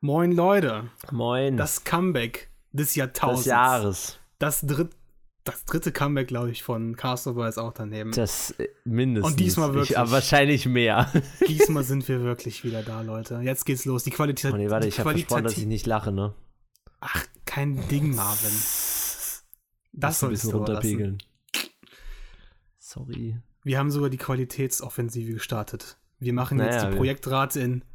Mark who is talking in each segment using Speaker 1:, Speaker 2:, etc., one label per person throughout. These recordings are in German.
Speaker 1: Moin Leute,
Speaker 2: Moin.
Speaker 1: das Comeback des Jahrtausends.
Speaker 2: des Jahres.
Speaker 1: Das, dritt, das dritte Comeback, glaube ich, von Castover ist auch daneben.
Speaker 2: Das äh, mindestens.
Speaker 1: Und diesmal wirklich.
Speaker 2: Ich, aber wahrscheinlich mehr.
Speaker 1: Diesmal sind wir wirklich wieder da, Leute. Jetzt geht's los. Die Qualität.
Speaker 2: Oh nee, warte,
Speaker 1: die
Speaker 2: ich habe versprochen, dass ich nicht lache, ne?
Speaker 1: Ach, kein Ding, Marvin. Das
Speaker 2: Muss ein bisschen
Speaker 1: du aber lassen.
Speaker 2: runterpegeln. Sorry.
Speaker 1: Wir haben sogar die Qualitätsoffensive gestartet. Wir machen jetzt
Speaker 2: Naja,
Speaker 1: die
Speaker 2: wir-
Speaker 1: Projektrate in
Speaker 2: 96K.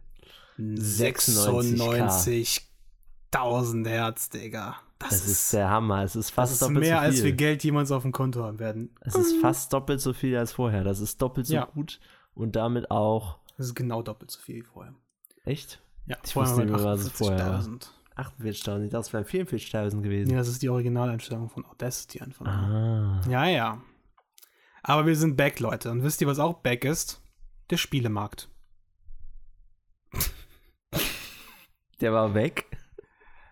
Speaker 1: 96.000 Hertz, Digga. Das,
Speaker 2: Das
Speaker 1: ist,
Speaker 2: ist der Hammer. Es ist
Speaker 1: das
Speaker 2: fast
Speaker 1: ist
Speaker 2: doppelt
Speaker 1: mehr,
Speaker 2: so viel.
Speaker 1: als wir Geld jemals auf dem Konto haben werden.
Speaker 2: es ist fast doppelt so viel als vorher. Das ist doppelt so
Speaker 1: Ja.
Speaker 2: gut und damit auch.
Speaker 1: Das ist genau doppelt so viel wie vorher.
Speaker 2: Echt?
Speaker 1: Ja,
Speaker 2: Ich
Speaker 1: vorher
Speaker 2: wusste nicht mehr, was es vorher war.
Speaker 1: 48.000.
Speaker 2: 48.000. Ich dachte, es wären 44.000 gewesen.
Speaker 1: Nee, das ist die Originaleinstellung von Audacity einfach.
Speaker 2: Ah.
Speaker 1: Ja, ja. Aber wir sind back, Leute. Und wisst ihr, was auch back ist? Der Spielemarkt.
Speaker 2: Der war weg.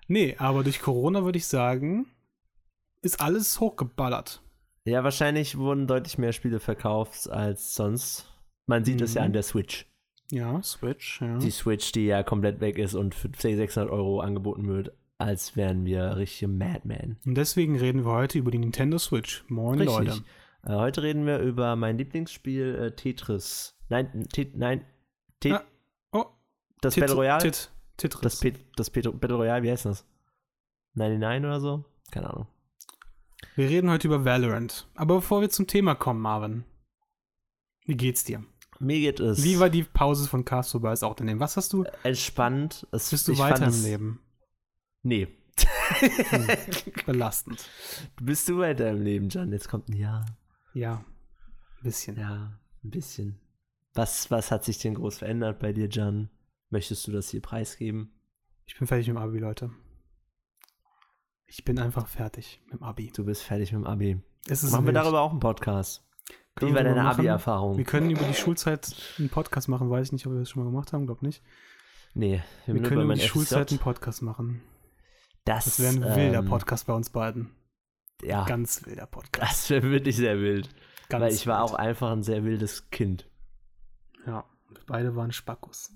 Speaker 1: Nee, aber durch Corona würde ich sagen, ist alles hochgeballert.
Speaker 2: Ja, wahrscheinlich wurden deutlich mehr Spiele verkauft als sonst. Man sieht es ja
Speaker 1: Mhm.
Speaker 2: an der Switch.
Speaker 1: Ja, Switch, ja.
Speaker 2: Die Switch, die ja komplett weg ist und für 600 Euro angeboten wird, als wären wir richtige Madman.
Speaker 1: Und deswegen reden wir heute über die Nintendo Switch. Moin,
Speaker 2: Richtig.
Speaker 1: Leute.
Speaker 2: Äh, heute reden wir über mein Lieblingsspiel äh, Tetris. Nein, Tet, nein, Tet,
Speaker 1: Ah, Oh,
Speaker 2: das
Speaker 1: Tit-
Speaker 2: Battle Royale?
Speaker 1: Tit- Tetris.
Speaker 2: Das, Pet, das Pet, Battle Royale, wie heißt das? 99 oder so? Keine Ahnung.
Speaker 1: wir reden heute über Valorant. Aber bevor wir zum Thema kommen, Marvin, wie geht's dir?
Speaker 2: Mir geht es
Speaker 1: Wie war die Pause von Castro bei auch daneben? Was hast du?
Speaker 2: entspannt. Es,
Speaker 1: Bist du weiter im Leben?
Speaker 2: Nee.
Speaker 1: Belastend.
Speaker 2: Bist du weiter im Leben, Jan? Jetzt kommt ein Ja.
Speaker 1: Ja, ein bisschen.
Speaker 2: Ja, ein bisschen. Was, was hat sich denn groß verändert bei dir, Jan? Möchtest du das hier preisgeben?
Speaker 1: Ich bin fertig mit dem Abi, Leute. Ich bin einfach fertig mit dem Abi.
Speaker 2: Du bist fertig mit dem Abi.
Speaker 1: Es ist
Speaker 2: Machen wir darüber auch einen Podcast?
Speaker 1: Können
Speaker 2: Wie
Speaker 1: wir
Speaker 2: war deine? Abi-Erfahrung?
Speaker 1: Wir können über die Schulzeit einen Podcast machen. Weiß ich nicht, ob wir das schon mal gemacht haben. Glaub nicht.
Speaker 2: Nee,
Speaker 1: Wir
Speaker 2: nur
Speaker 1: können über
Speaker 2: meinem
Speaker 1: die Schulzeit einen. Podcast machen.
Speaker 2: Das,
Speaker 1: Das wäre ein wilder
Speaker 2: ähm,
Speaker 1: Podcast bei uns beiden.
Speaker 2: Ja,
Speaker 1: Ganz wilder Podcast.
Speaker 2: das wäre wirklich sehr wild.
Speaker 1: Ganz
Speaker 2: weil ich war
Speaker 1: wild.
Speaker 2: auch einfach ein sehr wildes Kind.
Speaker 1: Ja, wir beide waren Spackos.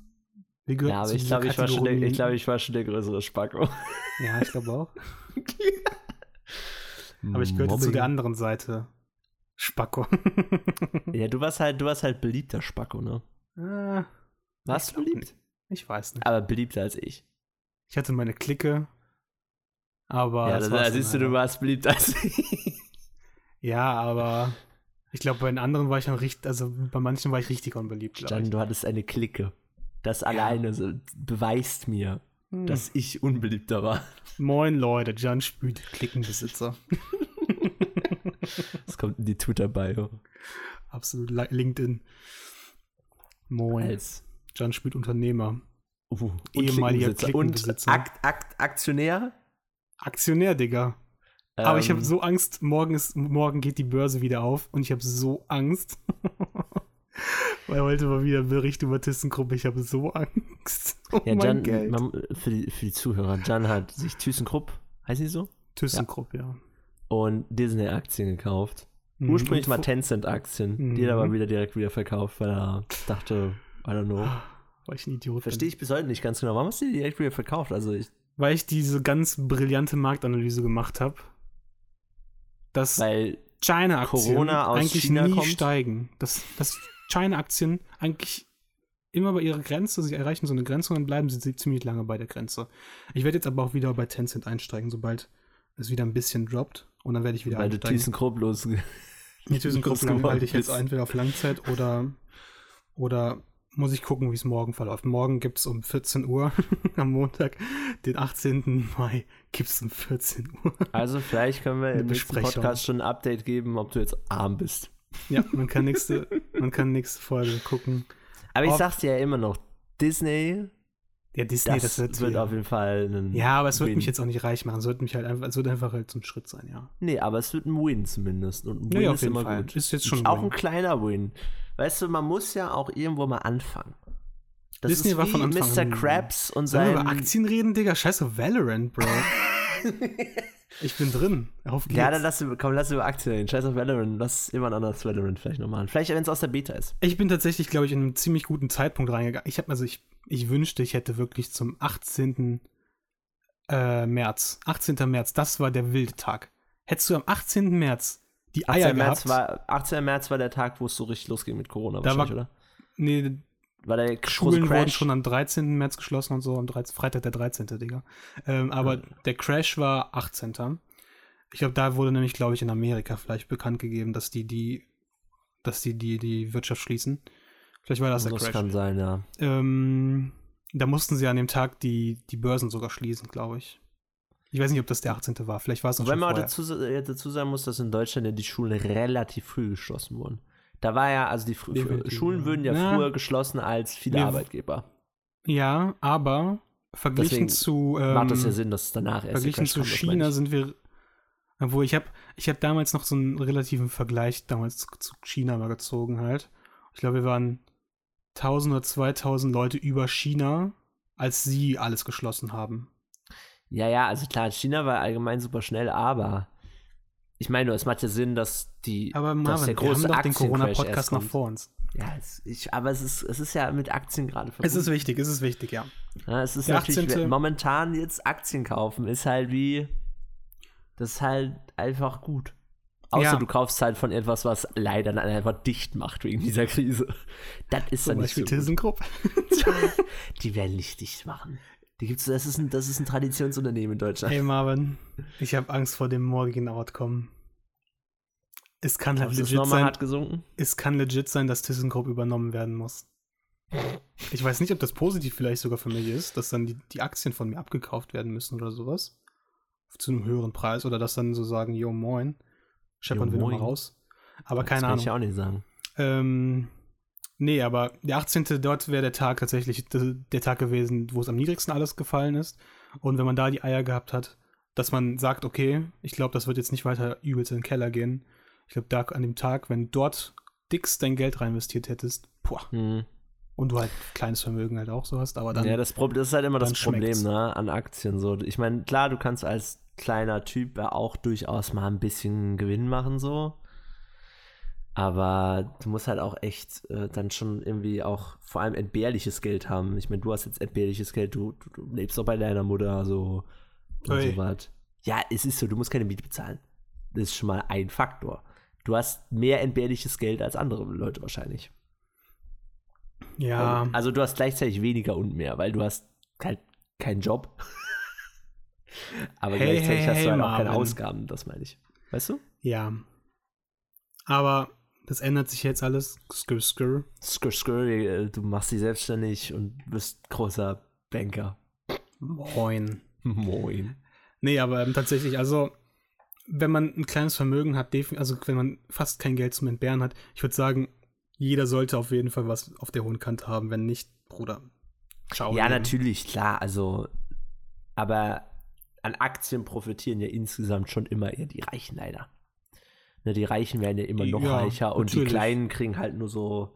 Speaker 1: Wir gehörten
Speaker 2: Ja, aber
Speaker 1: zu
Speaker 2: ich glaube, ich, war schon der- ich, glaub, ich war schon der größere Spacko.
Speaker 1: Ja, ich glaube auch. Aber ich gehörte zu der
Speaker 2: Mobbing.
Speaker 1: anderen Seite. Spacko.
Speaker 2: Ja, du warst halt, du warst halt beliebter Spacko, ne?
Speaker 1: Ah,
Speaker 2: Warst du beliebt?
Speaker 1: nicht. Ich weiß nicht.
Speaker 2: Aber beliebter als ich.
Speaker 1: Ich hatte meine Clique. Aber.
Speaker 2: ja, da siehst du, du warst beliebter als ich.
Speaker 1: Ja, aber ich glaube, bei den anderen war ich dann richtig, also bei manchen war ich richtig unbeliebt, glaube ich.
Speaker 2: du hattest eine Clique. Das alleine so, beweist mir,
Speaker 1: Hm.
Speaker 2: dass ich unbeliebter war.
Speaker 1: Moin Leute, Jan Spüt, Klickenbesitzer.
Speaker 2: Das kommt in die Twitter-Bio.
Speaker 1: Absolut Li- LinkedIn. Moin.
Speaker 2: Als
Speaker 1: Jan Spüt Unternehmer.
Speaker 2: uh,
Speaker 1: Ehemaliger
Speaker 2: Klickenbesitzer.
Speaker 1: Klickenbesitzer.
Speaker 2: Und Akt, Akt, Aktionär.
Speaker 1: Aktionär, Digga. Aber ich habe
Speaker 2: Ähm,
Speaker 1: so Angst, morgen, ist, morgen geht die Börse wieder auf und ich habe so Angst. Weil heute war wieder ein Bericht über ThyssenKrupp. Ich habe so Angst. Oh
Speaker 2: Ja,
Speaker 1: mein
Speaker 2: Jan, man, für, die, für die Zuhörer, Jan hat sich ThyssenKrupp, heißt die so?
Speaker 1: ThyssenKrupp, ja.
Speaker 2: Und Disney-Aktien gekauft.
Speaker 1: Mhm.
Speaker 2: Ursprünglich mal Tencent-Aktien. Die hat er
Speaker 1: Mhm.
Speaker 2: aber wieder direkt wieder verkauft, weil er dachte, I don't know.
Speaker 1: Weil ich ein Idiot
Speaker 2: Verstehe ich bis heute nicht ganz genau. Warum hast du die direkt wieder verkauft? Also ich,
Speaker 1: Weil ich diese ganz brillante Marktanalyse gemacht habe, dass
Speaker 2: weil
Speaker 1: China-Aktien
Speaker 2: Corona aus
Speaker 1: eigentlich
Speaker 2: China
Speaker 1: nie
Speaker 2: kommt?
Speaker 1: steigen. Dass, dass China-Aktien eigentlich immer bei ihrer Grenze, sie erreichen so eine Grenze und dann bleiben sie ziemlich lange bei der Grenze. Ich werde jetzt aber auch wieder bei Tencent einsteigen, sobald es wieder ein bisschen droppt und dann werde ich wieder
Speaker 2: weil du
Speaker 1: einsteigen.
Speaker 2: ThyssenKrupp los.
Speaker 1: Die ThyssenKrupp halte ich jetzt entweder auf Langzeit oder, oder muss ich gucken, wie es morgen verläuft. Morgen gibt es um 14 Uhr am Montag, den 18. Mai, gibt es um 14 Uhr.
Speaker 2: Also vielleicht können wir im nächsten. Podcast schon ein Update geben, ob du jetzt arm bist.
Speaker 1: Ja, man kann nächste, man kann nächste Folge gucken.
Speaker 2: Aber ich
Speaker 1: Ob-
Speaker 2: sag's dir ja immer noch, Disney,
Speaker 1: Ja, Disney,
Speaker 2: das,
Speaker 1: das, wird,
Speaker 2: wird auf jeden Fall ein
Speaker 1: Ja, aber es wird
Speaker 2: Win.
Speaker 1: mich jetzt auch nicht reich machen. Es wird mich halt einfach, es wird einfach halt so ein Schritt sein, ja.
Speaker 2: Nee, aber es wird ein Win zumindest. Und ein Win
Speaker 1: ja, auf
Speaker 2: ist
Speaker 1: jeden
Speaker 2: immer
Speaker 1: Fall.
Speaker 2: gut.
Speaker 1: Ist jetzt schon ein
Speaker 2: auch ein kleiner Win. Weißt du, man muss ja auch irgendwo mal anfangen. Das
Speaker 1: Disney
Speaker 2: ist
Speaker 1: war von Anfang
Speaker 2: Mr. Krabs und
Speaker 1: Sollen wir
Speaker 2: sein...
Speaker 1: über Aktien reden, Digga? Scheiße, Valorant, Bro. Ich bin drin. Auf geht's.
Speaker 2: Ja, dann lass, komm, lass über Aktien reden. Scheiß auf Valorant. Lass immer ein anderes Valorant vielleicht noch machen. Vielleicht, wenn es aus der Beta ist.
Speaker 1: Ich bin tatsächlich, glaube ich, in einem ziemlich guten Zeitpunkt reingegangen. Ich habe also ich, ich wünschte, ich hätte wirklich zum 18. Äh, März. 18. März, das war der wilde Tag. Hättest du am 18. März die Eier
Speaker 2: 18. März,
Speaker 1: gehabt?
Speaker 2: war, 18. März war der Tag, wo es so richtig losging mit Corona
Speaker 1: Da
Speaker 2: wahrscheinlich,
Speaker 1: war-
Speaker 2: oder?
Speaker 1: nee,
Speaker 2: War der große
Speaker 1: Schulen wurden
Speaker 2: Crash?
Speaker 1: schon am 13. März geschlossen und so, am 13, Freitag der 13. Digga. Ähm, aber der Crash war 18. Ich glaube, da wurde nämlich, glaube ich, in Amerika vielleicht bekannt gegeben, dass die die, dass die die, die Wirtschaft schließen. Vielleicht war das der
Speaker 2: das
Speaker 1: Crash.
Speaker 2: kann sein, ja.
Speaker 1: Ähm, da mussten sie an dem Tag die, die Börsen sogar schließen, glaube ich. Ich weiß nicht, ob das der 18. war. Vielleicht war es noch schon
Speaker 2: man dazu, äh, dazu sagen muss, dass in Deutschland ja die Schulen relativ früh geschlossen wurden. Da war ja, also die
Speaker 1: Definitiv,
Speaker 2: Schulen
Speaker 1: ja.
Speaker 2: würden ja
Speaker 1: Ja.
Speaker 2: früher geschlossen als viele Arbeitgeber.
Speaker 1: Ja, aber verglichen
Speaker 2: Deswegen
Speaker 1: zu ähm,
Speaker 2: Macht das ja Sinn, dass es danach erst
Speaker 1: verglichen zu
Speaker 2: meine
Speaker 1: China sind wir obwohl ich habe ich habe damals noch so einen relativen Vergleich damals zu, zu China mal gezogen halt. Ich glaube, wir waren 1000 oder 2000 Leute über China, als sie alles geschlossen haben.
Speaker 2: Ja, ja, also klar, China war allgemein super schnell, aber ich meine nur, es macht ja Sinn, dass die
Speaker 1: Aber
Speaker 2: dass
Speaker 1: Marvin,
Speaker 2: der
Speaker 1: wir haben
Speaker 2: große
Speaker 1: doch den Corona-Podcast noch vor uns.
Speaker 2: Ja, es, ich, aber es ist, es ist ja mit Aktien gerade verbunden.
Speaker 1: Es ist wichtig, es ist wichtig, ja.
Speaker 2: Ja, es ist
Speaker 1: Der
Speaker 2: natürlich
Speaker 1: 18.
Speaker 2: momentan jetzt Aktien kaufen ist halt wie das ist halt einfach gut. Außer
Speaker 1: Ja.
Speaker 2: du kaufst halt von etwas, was leider dann einfach dicht macht wegen dieser Krise. Das ist
Speaker 1: Zum
Speaker 2: dann nicht so
Speaker 1: Beispiel
Speaker 2: gut.
Speaker 1: ThyssenKrupp.
Speaker 2: Die werden nicht dicht machen. Die gibt's, das, ist ein, das ist ein Traditionsunternehmen in Deutschland.
Speaker 1: Hey Marvin, ich habe Angst vor dem morgigen Outcome. Es kann halt legit
Speaker 2: nochmal
Speaker 1: sein, es kann legit sein, dass ThyssenKrupp übernommen werden muss. Ich weiß nicht, ob das positiv vielleicht sogar für mich ist, dass dann die, die Aktien von mir abgekauft werden müssen oder sowas. Zu einem höheren Preis oder dass dann so sagen, yo moin, scheppern wir nochmal raus. Aber
Speaker 2: das
Speaker 1: keine
Speaker 2: kann
Speaker 1: Ahnung.
Speaker 2: ich ja auch nicht sagen.
Speaker 1: Ähm, nee, aber der 18. dort wäre der Tag tatsächlich der, Tag gewesen, wo es am niedrigsten alles gefallen ist. Und wenn man da die Eier gehabt hat, dass man sagt, okay, ich glaube, das wird jetzt nicht weiter übelst in den Keller gehen. Ich glaube, da an dem Tag, wenn dort dickst dein Geld reinvestiert hättest, boah,
Speaker 2: Hm.
Speaker 1: und du halt kleines Vermögen halt auch so hast, aber dann,
Speaker 2: ja, das, Prob- das ist halt immer das Problem ne, an Aktien. So. Ich meine, klar, du kannst als kleiner Typ ja auch durchaus mal ein bisschen Gewinn machen, so. Aber du musst halt auch echt äh, dann schon irgendwie auch vor allem entbehrliches Geld haben. Ich meine, du hast jetzt entbehrliches Geld, du, du, du lebst doch bei deiner Mutter so und so was. Ja, es ist so, du musst keine Miete bezahlen. Das ist schon mal ein Faktor. Du hast mehr entbehrliches Geld als andere Leute wahrscheinlich.
Speaker 1: ja,
Speaker 2: Also du hast gleichzeitig weniger und mehr, weil du hast halt keinen Job. Aber
Speaker 1: Hey,
Speaker 2: gleichzeitig
Speaker 1: hey,
Speaker 2: hast
Speaker 1: hey,
Speaker 2: du halt auch keine. Ausgaben, das meine ich. Weißt du?
Speaker 1: ja. Aber das ändert sich jetzt alles. Skr, skr.
Speaker 2: Skr, skr, äh, du machst dich selbstständig und bist großer Banker.
Speaker 1: Moin.
Speaker 2: Moin.
Speaker 1: Nee, aber ähm, tatsächlich, also wenn man ein kleines Vermögen hat, also wenn man fast kein Geld zum Entbehren hat, ich würde sagen, jeder sollte auf jeden Fall was auf der hohen Kante haben. Wenn nicht, Bruder, ciao.
Speaker 2: Ja,
Speaker 1: Leben.
Speaker 2: natürlich, klar, also aber an Aktien profitieren ja insgesamt schon immer eher die Reichen leider. Ne, die Reichen werden ja immer noch
Speaker 1: Ja,
Speaker 2: reicher und die
Speaker 1: natürlich.
Speaker 2: Kleinen kriegen halt nur so,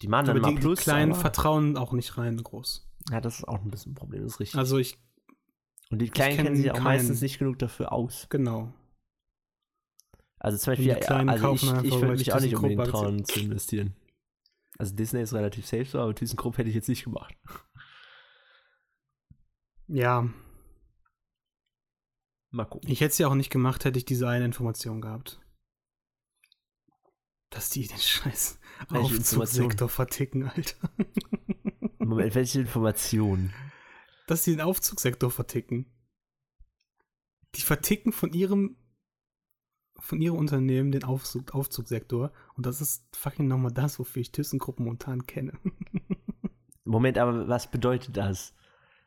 Speaker 2: die machen dann
Speaker 1: Aber
Speaker 2: mal
Speaker 1: die, die
Speaker 2: Plus.
Speaker 1: Kleinen
Speaker 2: aber,
Speaker 1: vertrauen auch nicht rein groß.
Speaker 2: ja, das ist auch ein bisschen ein Problem, das ist richtig.
Speaker 1: Also ich,
Speaker 2: Und die Kleinen
Speaker 1: kenn
Speaker 2: kennen sich auch
Speaker 1: keinen.
Speaker 2: meistens nicht genug dafür aus.
Speaker 1: genau.
Speaker 2: Also zum
Speaker 1: die
Speaker 2: Beispiel, also
Speaker 1: kaufen
Speaker 2: ich, ich würde mich auch nicht unbedingt trauen zu investieren. Also Disney ist relativ safe so, aber ThyssenKrupp hätte ich jetzt nicht gemacht.
Speaker 1: Ja,
Speaker 2: Mal gucken.
Speaker 1: ich hätte es ja auch nicht gemacht, hätte ich diese eine Information gehabt. Dass die den scheiß Aufzugssektor verticken, Alter.
Speaker 2: Moment, welche Information?
Speaker 1: dass die den Aufzugssektor verticken. Die verticken von ihrem von ihrem Unternehmen den Aufzug, Aufzugssektor und das ist fucking nochmal das, wofür ich ThyssenKrupp momentan kenne.
Speaker 2: Moment, aber was bedeutet das?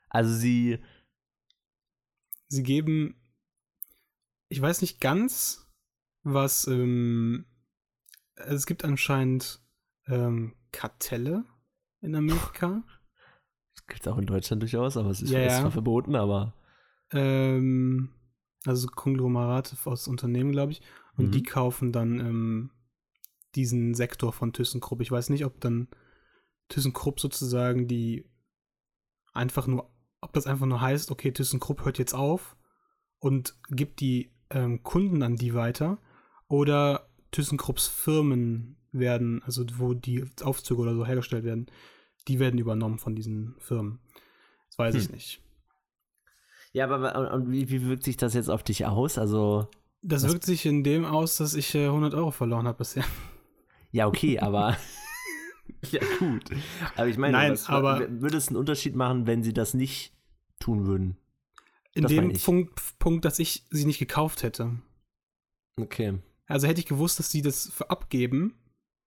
Speaker 2: Also sie,
Speaker 1: Sie geben, ich weiß nicht ganz, was, ähm, es gibt anscheinend ähm, Kartelle in Amerika.
Speaker 2: das gibt es auch in Deutschland durchaus, aber es ist,
Speaker 1: Ja, ja.
Speaker 2: zwar verboten, aber
Speaker 1: ähm, also Konglomerate aus Unternehmen, glaube ich. Und
Speaker 2: Mhm.
Speaker 1: die kaufen dann ähm, diesen Sektor von ThyssenKrupp. Ich weiß nicht, ob dann ThyssenKrupp sozusagen die einfach nur, ob das einfach nur heißt, okay, ThyssenKrupp hört jetzt auf und gibt die ähm, Kunden an die weiter oder ThyssenKrupps Firmen werden, also wo die Aufzüge oder so hergestellt werden, die werden übernommen von diesen Firmen. Das weiß hm. ich nicht.
Speaker 2: Ja, aber und wie, wie wirkt sich das jetzt auf dich aus? Also
Speaker 1: das wirkt sich in dem aus, dass ich äh, 100 Euro verloren habe bisher.
Speaker 2: Ja, okay, aber ja gut. Aber ich meine,
Speaker 1: Nein,
Speaker 2: was,
Speaker 1: aber
Speaker 2: würde es einen Unterschied machen, wenn sie das nicht tun würden?
Speaker 1: In das dem Punkt, Punkt, dass ich sie nicht gekauft hätte.
Speaker 2: Okay.
Speaker 1: Also hätte ich gewusst, dass sie das für abgeben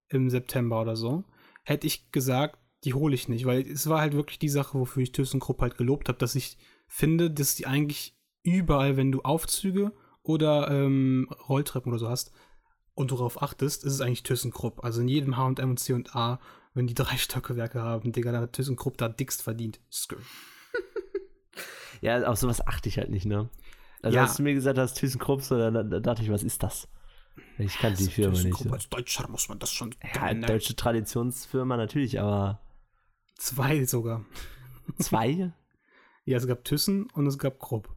Speaker 1: im September oder so, hätte ich gesagt, die hole ich nicht, weil es war halt wirklich die Sache, wofür ich ThyssenKrupp halt gelobt habe, dass ich finde, dass die eigentlich überall, wenn du Aufzüge oder ähm, Rolltreppen oder so hast und du darauf achtest, ist es eigentlich ThyssenKrupp. Also in jedem H&M und C&A, wenn die drei Stöckewerke haben, Digga, da hat ThyssenKrupp da dickst verdient. Skr.
Speaker 2: ja, auf sowas achte ich halt nicht, ne? Also
Speaker 1: Ja.
Speaker 2: als du mir gesagt hast, ThyssenKrupp, so, dann, dann dachte ich, was ist das? Ich kannte die Firma nicht. So.
Speaker 1: Als Deutscher muss man das schon
Speaker 2: Ja,
Speaker 1: kennen, ne?
Speaker 2: deutsche Traditionsfirma natürlich, aber
Speaker 1: Zwei sogar.
Speaker 2: zwei?
Speaker 1: Ja, es gab Thyssen und es gab Krupp.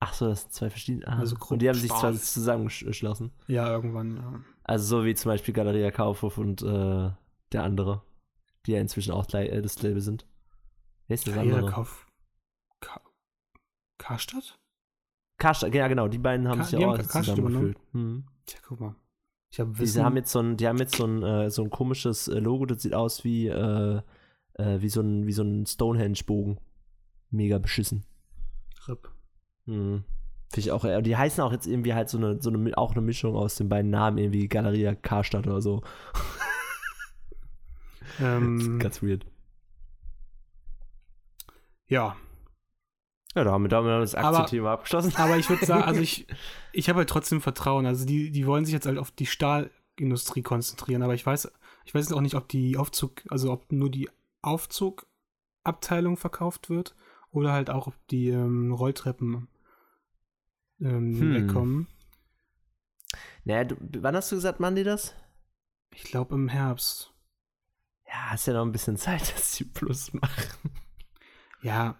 Speaker 2: Ach so, das sind zwei verschiedene. Ah.
Speaker 1: Also Krupp,
Speaker 2: und die haben sich zwar zusammengeschlossen.
Speaker 1: Ja, irgendwann, ja.
Speaker 2: Also so wie zum Beispiel Galeria Kaufhof und äh, der andere, die ja inzwischen auch gleich äh, das Label sind. Wer ist das
Speaker 1: Jeder
Speaker 2: andere?
Speaker 1: Kauf. Ka Karstadt?
Speaker 2: Karstadt, ja genau, die beiden haben
Speaker 1: Ka-
Speaker 2: sich ja auch
Speaker 1: Karstadt
Speaker 2: zusammengeführt. Hm.
Speaker 1: Tja, guck mal. Ich habe
Speaker 2: Die haben jetzt so ein, die haben jetzt so ein, äh, so ein komisches äh, Logo, das sieht aus wie, äh, äh, wie so ein, wie so ein Stonehenge-Bogen. Mega beschissen.
Speaker 1: RIP.
Speaker 2: Hm. Finde ich auch, äh, die heißen auch jetzt irgendwie halt so eine, so eine, auch eine Mischung aus den beiden Namen, irgendwie Galeria Karstadt oder so.
Speaker 1: Ähm,
Speaker 2: Ganz weird.
Speaker 1: ja,
Speaker 2: Ja, da haben wir, da haben wir das Aktienthema abgeschlossen.
Speaker 1: aber ich würde sagen, also ich, ich habe halt trotzdem Vertrauen. Also die, die wollen sich jetzt halt auf die Stahlindustrie konzentrieren, aber ich weiß, ich weiß auch nicht, ob die Aufzug, also ob nur die Aufzugabteilung verkauft wird oder halt auch, ob die ähm, Rolltreppen ähm,
Speaker 2: Hm.
Speaker 1: wegkommen.
Speaker 2: Naja, du, wann hast du gesagt, machen die das?
Speaker 1: Ich glaube im Herbst.
Speaker 2: Ja, hast ja noch ein bisschen Zeit, dass die Plus machen.
Speaker 1: Ja,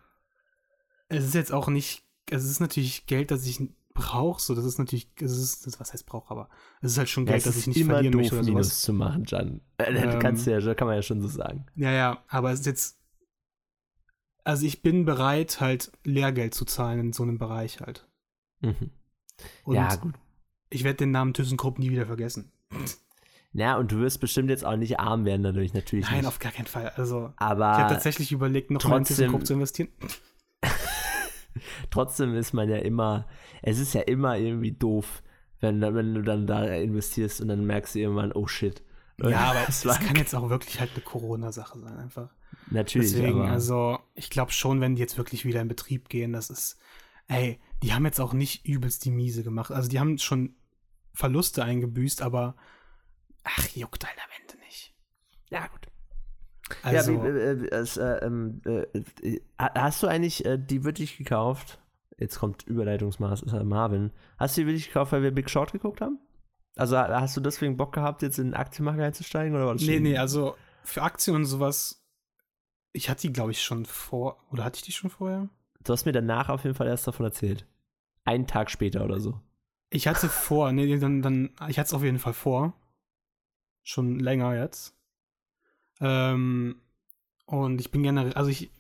Speaker 1: es ist jetzt auch nicht, es ist natürlich Geld, das ich brauche, so, das ist natürlich, es ist, was heißt brauche, aber es ist halt schon
Speaker 2: Ja,
Speaker 1: Geld,
Speaker 2: es
Speaker 1: das ich nicht verlieren möchte oder
Speaker 2: Minus
Speaker 1: sowas.
Speaker 2: zu machen, Jan. Äh, das
Speaker 1: Ähm,
Speaker 2: kannst du ja, kann man ja schon so sagen.
Speaker 1: Ja, ja, aber es ist jetzt, also ich bin bereit, halt Lehrgeld zu zahlen in so einem Bereich halt.
Speaker 2: Mhm.
Speaker 1: Und
Speaker 2: Ja, gut.
Speaker 1: ich werde den Namen ThyssenKrupp nie wieder vergessen.
Speaker 2: Ja, und du wirst bestimmt jetzt auch nicht arm werden dadurch, natürlich
Speaker 1: Nein,
Speaker 2: nicht.
Speaker 1: auf gar keinen Fall. Also,
Speaker 2: Aber
Speaker 1: ich habe tatsächlich überlegt, noch mal in
Speaker 2: trotzdem-
Speaker 1: ThyssenKrupp zu investieren.
Speaker 2: Trotzdem ist man ja immer, es ist ja immer irgendwie doof, wenn, wenn du dann da investierst und dann merkst du irgendwann, oh shit.
Speaker 1: Ja, aber es kann jetzt auch wirklich halt eine Corona-Sache sein, einfach.
Speaker 2: natürlich,
Speaker 1: Deswegen, also, ich glaube schon, wenn die jetzt wirklich wieder in Betrieb gehen, das ist, ey, die haben jetzt auch nicht übelst die Miese gemacht. Also, die haben schon Verluste eingebüßt, aber ach, juckt halt am Ende nicht.
Speaker 2: ja gut.
Speaker 1: Also,
Speaker 2: ja, wie, äh, äh, äh, ähm, äh, äh, hast du eigentlich äh, die wirklich gekauft? Jetzt kommt Überleitungsmaß, ist Marvin. Hast du die wirklich gekauft, weil wir Big Short geguckt haben? Also hast du deswegen Bock gehabt, jetzt in den Aktienmarkt einzusteigen? Oder war das
Speaker 1: nee,
Speaker 2: schon-
Speaker 1: nee, also für Aktien und sowas, ich hatte die, glaube ich, schon vor, oder hatte ich die schon vorher?
Speaker 2: Du hast mir danach auf jeden Fall erst davon erzählt. Einen Tag später oder so.
Speaker 1: Ich hatte vor, nee, dann, dann, ich hatte es auf jeden Fall vor. Schon länger jetzt. Ähm, und ich bin generell, also ich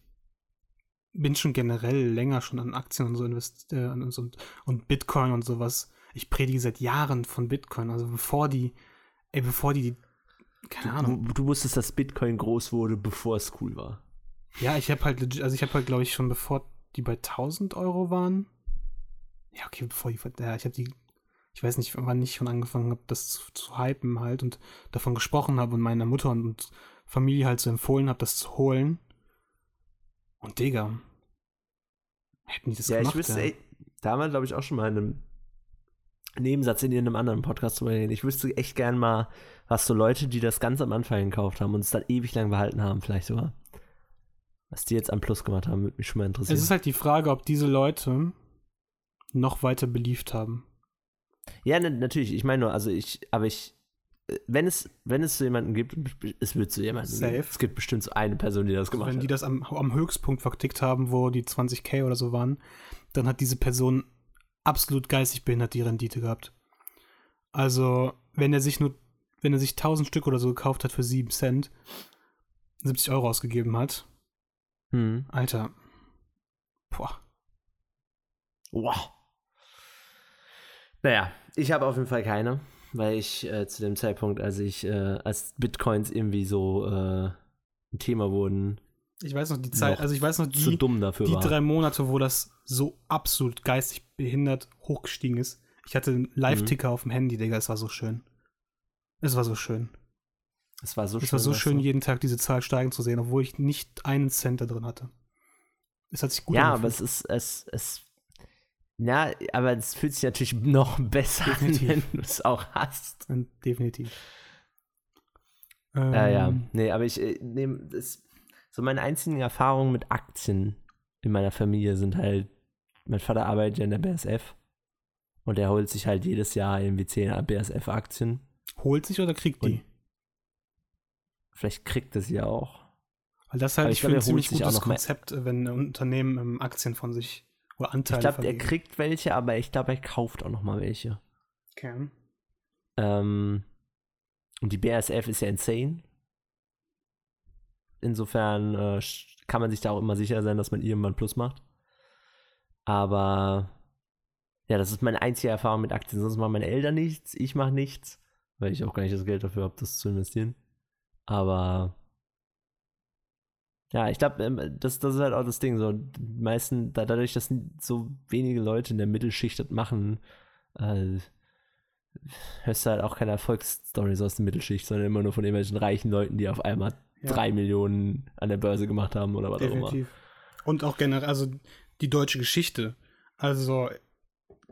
Speaker 1: bin schon generell länger schon an Aktien und so investiert und, und, und Bitcoin und sowas. Ich predige seit Jahren von Bitcoin, also bevor die, ey, bevor die, keine Ahnung.
Speaker 2: Du, du wusstest, dass Bitcoin groß wurde, bevor es cool war.
Speaker 1: Ja, ich habe halt, also ich habe halt, glaube ich, schon bevor die bei 1000 Euro waren. Ja, okay, bevor die, ja, ich habe die, ich weiß nicht, wann ich schon angefangen habe, das zu, zu hypen halt und davon gesprochen habe und meiner Mutter und, und Familie halt so empfohlen habe, das zu holen. Und Digga, hätten die das
Speaker 2: ja,
Speaker 1: gemacht,
Speaker 2: ich wüsste,
Speaker 1: ja.
Speaker 2: ey, da haben wir, glaube ich, auch schon mal in einem Nebensatz in irgendeinem anderen Podcast drüber reden. Ich wüsste echt gern mal, was so Leute, die das ganz am Anfang gekauft haben und es dann ewig lang behalten haben, vielleicht sogar. Was die jetzt am Plus gemacht haben, würde mich schon mal interessieren.
Speaker 1: Es ist halt die Frage, ob diese Leute noch weiter beliebt haben.
Speaker 2: Ja, ne, natürlich. Ich meine nur, also ich, aber ich, wenn es, wenn es so jemanden gibt, es wird so jemanden
Speaker 1: Safe.
Speaker 2: geben. Es gibt bestimmt so eine Person, die das gemacht
Speaker 1: Wenn die
Speaker 2: hat.
Speaker 1: das am, am Höchstpunkt vertickt haben, wo die 20k oder so waren, dann hat diese Person absolut geistig behindert die Rendite gehabt. Also, wenn er sich nur, wenn er sich 1000 Stück oder so gekauft hat für 7 Cent, 70 Euro ausgegeben hat,
Speaker 2: Hm.
Speaker 1: Alter. Boah.
Speaker 2: Wow. Naja, ich habe auf jeden Fall keine, weil ich äh, zu dem Zeitpunkt, als ich, äh, als Bitcoins irgendwie so äh, ein Thema wurden,
Speaker 1: Ich weiß noch die Zeit,
Speaker 2: Noch
Speaker 1: also ich weiß noch die, die
Speaker 2: war.
Speaker 1: drei Monate, wo das so absolut geistig behindert hochgestiegen ist. Ich hatte einen Live-Ticker auf dem Handy, Digga, es war so schön. Es war so schön.
Speaker 2: Es war so
Speaker 1: Es war so schön,
Speaker 2: du?
Speaker 1: jeden Tag diese Zahl steigen zu sehen, obwohl ich nicht einen Cent da drin hatte. Es hat sich gut
Speaker 2: Ja, aber
Speaker 1: angefühlt.
Speaker 2: es ist, es, es, na, aber es fühlt sich natürlich noch besser
Speaker 1: Definitiv.
Speaker 2: an, wenn du es auch hast.
Speaker 1: Und Definitiv.
Speaker 2: Ja, ja.
Speaker 1: Ähm,
Speaker 2: Nee, aber ich äh, nehme das. So meine einzigen Erfahrungen mit Aktien in meiner Familie sind halt, mein Vater arbeitet ja in der BSF und er holt sich halt jedes Jahr irgendwie 10 BSF-Aktien.
Speaker 1: Holt sich oder kriegt die?
Speaker 2: Und- Vielleicht kriegt er sie ja auch.
Speaker 1: Weil das halte
Speaker 2: aber
Speaker 1: ich
Speaker 2: ich
Speaker 1: für ein ziemlich gutes Konzept, wenn ein Unternehmen ähm, Aktien von sich oder Anteile
Speaker 2: Ich glaube, er kriegt welche, aber ich glaube, er kauft auch noch mal welche.
Speaker 1: Okay.
Speaker 2: Ähm, und die BASF ist ja insane. Insofern äh, kann man sich da auch immer sicher sein, dass man irgendwann Plus macht. Aber ja, das ist meine einzige Erfahrung mit Aktien. Sonst machen meine Eltern nichts, ich mache nichts, weil ich auch gar nicht das Geld dafür habe, das zu investieren. Aber ja, ich glaube, das, das ist halt auch das Ding. So, die meisten, da, dadurch, dass so wenige Leute in der Mittelschicht das machen, äh, hörst du halt auch keine Erfolgsstories aus der Mittelschicht, sondern immer nur von irgendwelchen reichen Leuten, die auf einmal
Speaker 1: Ja.
Speaker 2: drei Millionen an der Börse gemacht haben oder was auch immer.
Speaker 1: Definitiv. Und auch generell, also die deutsche Geschichte. Also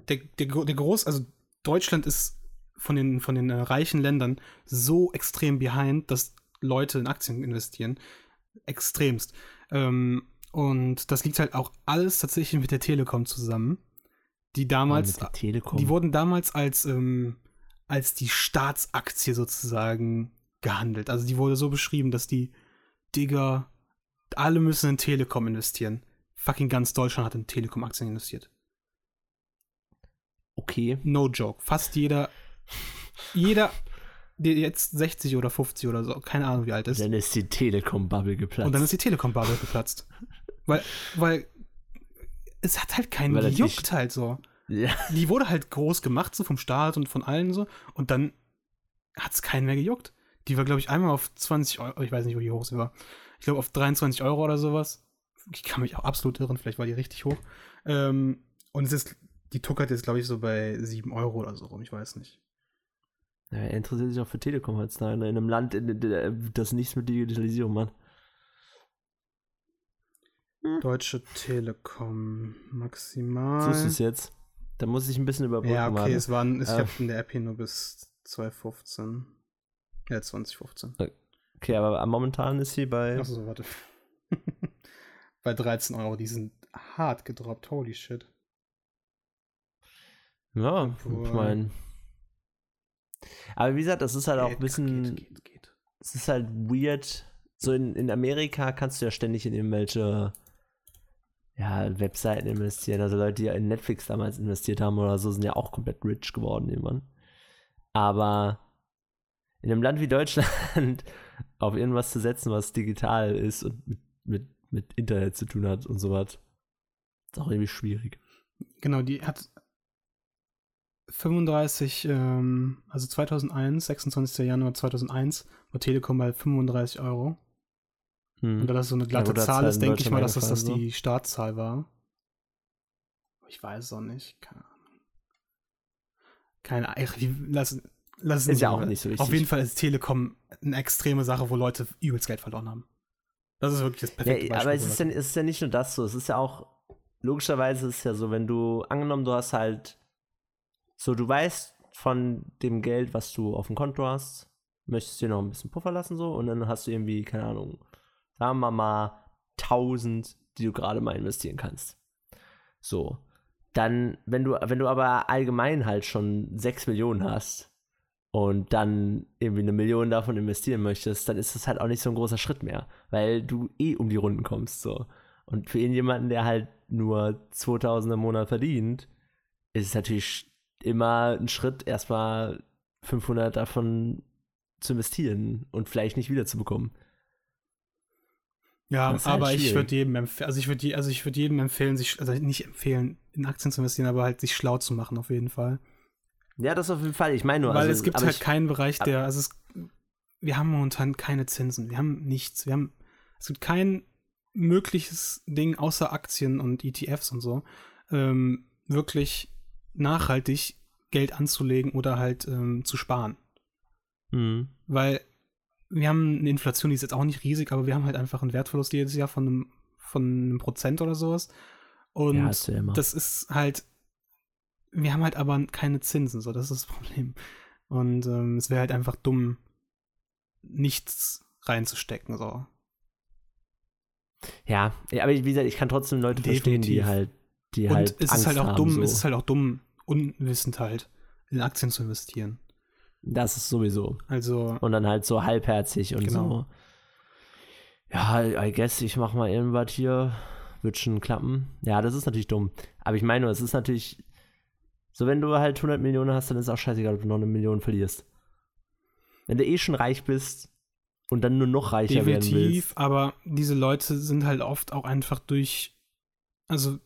Speaker 1: der, der, der Groß, also Deutschland ist von den, von den äh, reichen Ländern so extrem behind, dass Leute in Aktien investieren. Extremst. Ähm, und das liegt halt auch alles tatsächlich mit der Telekom zusammen, die damals,
Speaker 2: der Telekom.
Speaker 1: die wurden damals als, ähm, als die Staatsaktie sozusagen gehandelt. Also die wurde so beschrieben, dass die, Digga, alle müssen in Telekom investieren. Fucking ganz Deutschland hat in Telekom-Aktien investiert.
Speaker 2: okay.
Speaker 1: No joke. Fast jeder, jeder, der jetzt 60 oder 50 oder so, keine Ahnung wie alt ist.
Speaker 2: Dann ist die Telekom-Bubble geplatzt.
Speaker 1: Und dann ist die Telekom-Bubble geplatzt. Weil, weil es hat halt keinen
Speaker 2: Weil
Speaker 1: gejuckt halt so.
Speaker 2: ja.
Speaker 1: Die wurde halt groß gemacht, so vom Staat und von allen so. Und dann hat es keinen mehr gejuckt. Die war, glaube ich, einmal auf 20 Euro, ich weiß nicht, wie hoch sie war. Ich glaube, auf 23 Euro oder sowas. Ich kann mich auch absolut irren, vielleicht war die richtig hoch. Ähm, und es ist, die tuckert jetzt, glaube ich, so bei 7 Euro oder so rum, ich weiß nicht.
Speaker 2: Ja, er interessiert sich auch für Telekom heutzutage in einem Land, in, in, das nichts mit Digitalisierung macht.
Speaker 1: Deutsche Telekom maximal.
Speaker 2: So ist es jetzt. Da muss ich ein bisschen überbrücken.
Speaker 1: Ja, okay, es waren, es, ich
Speaker 2: Äh.
Speaker 1: habe in der App hier nur bis 2015. Ja, 2015.
Speaker 2: Okay, aber momentan ist sie bei.
Speaker 1: Achso, warte. Bei 13 Euro, die sind hart gedroppt, holy shit.
Speaker 2: Ja,
Speaker 1: Obwohl-
Speaker 2: ich meine. Aber wie gesagt, das ist halt auch ein
Speaker 1: Geht,
Speaker 2: bisschen.
Speaker 1: Geht, geht, geht.
Speaker 2: Es ist halt weird. So in, in Amerika kannst du ja ständig in irgendwelche ja, Webseiten investieren. Also Leute, die ja in Netflix damals investiert haben oder so, sind ja auch komplett rich geworden irgendwann. Aber in einem Land wie Deutschland auf irgendwas zu setzen, was digital ist und mit, mit, mit Internet zu tun hat und sowas, ist auch irgendwie schwierig.
Speaker 1: Genau, die hat 35, ähm, also 2001, 26. Januar 2001, war Telekom bei 35 Euro.
Speaker 2: Hm.
Speaker 1: Und da das so eine glatte
Speaker 2: das
Speaker 1: Zahl
Speaker 2: halt
Speaker 1: ist, denke ich mal, dass das, das
Speaker 2: eingefallen,
Speaker 1: die Startzahl war. Ich weiß es auch nicht. Keine Ahnung. Keine Ahnung. Lass, lass
Speaker 2: Ist ja auch nicht so wichtig.
Speaker 1: Auf jeden Fall ist Telekom eine extreme Sache, wo Leute übelst Geld verloren haben. Das ist wirklich das perfekte
Speaker 2: Ja,
Speaker 1: Beispiel.
Speaker 2: aber es ist, ja, es ist ja nicht nur das so, es ist ja auch, logischerweise ist es ja so, wenn du, angenommen, du hast halt, so du weißt von dem Geld, was du auf dem Konto hast, möchtest du dir noch ein bisschen Puffer lassen so und dann hast du irgendwie, keine Ahnung, sagen wir mal 1000, die du gerade mal investieren kannst. So. Dann, wenn du, wenn du aber allgemein halt schon 6 Millionen hast und dann irgendwie eine Million davon investieren möchtest, dann ist das halt auch nicht so ein großer Schritt mehr, weil du eh um die Runden kommst so. Und für jemanden, der halt nur 2000 im Monat verdient, ist es natürlich immer ein Schritt, erstmal 500 davon zu investieren und vielleicht nicht wiederzubekommen.
Speaker 1: Ja, halt aber ich würde jedem empfehlen, also ich würde also ich jedem empfehlen, sich, also nicht empfehlen, in Aktien zu investieren, aber halt sich schlau zu machen, auf jeden Fall.
Speaker 2: Ja, das auf jeden Fall. Ich meine nur,
Speaker 1: Weil also, es gibt halt ich, keinen Bereich, der, also es, wir haben momentan keine Zinsen, wir haben nichts, wir haben, es gibt kein mögliches Ding außer Aktien und ETFs und so, ähm, wirklich nachhaltig Geld anzulegen oder halt ähm, zu sparen. Mhm. Weil wir haben eine Inflation, die ist jetzt auch nicht riesig, aber wir haben halt einfach einen Wertverlust jedes Jahr von einem, von einem Prozent oder sowas. Und ja, das ist halt, wir haben halt aber keine Zinsen, so, das ist das Problem. Und ähm, es wäre halt einfach dumm, nichts reinzustecken, so.
Speaker 2: Ja, aber wie gesagt, ich kann trotzdem Leute Definitiv. verstehen, die halt, die
Speaker 1: Und
Speaker 2: halt
Speaker 1: es
Speaker 2: Angst
Speaker 1: ist halt auch
Speaker 2: haben,
Speaker 1: dumm,
Speaker 2: so.
Speaker 1: es ist halt auch dumm, unwissend halt, in Aktien zu investieren.
Speaker 2: Das ist sowieso.
Speaker 1: Also.
Speaker 2: Und dann halt so halbherzig und genau. so. Ja, I guess, ich mach mal irgendwas hier. Wird schon klappen. Ja, das ist natürlich dumm. Aber ich meine, es ist natürlich. So, wenn du halt 100 Millionen hast, dann ist auch scheißegal, ob du noch eine Million verlierst. Wenn du eh schon reich bist und dann nur noch reicher Definitiv, werden willst.
Speaker 1: aber diese Leute sind halt oft auch einfach durch. Also.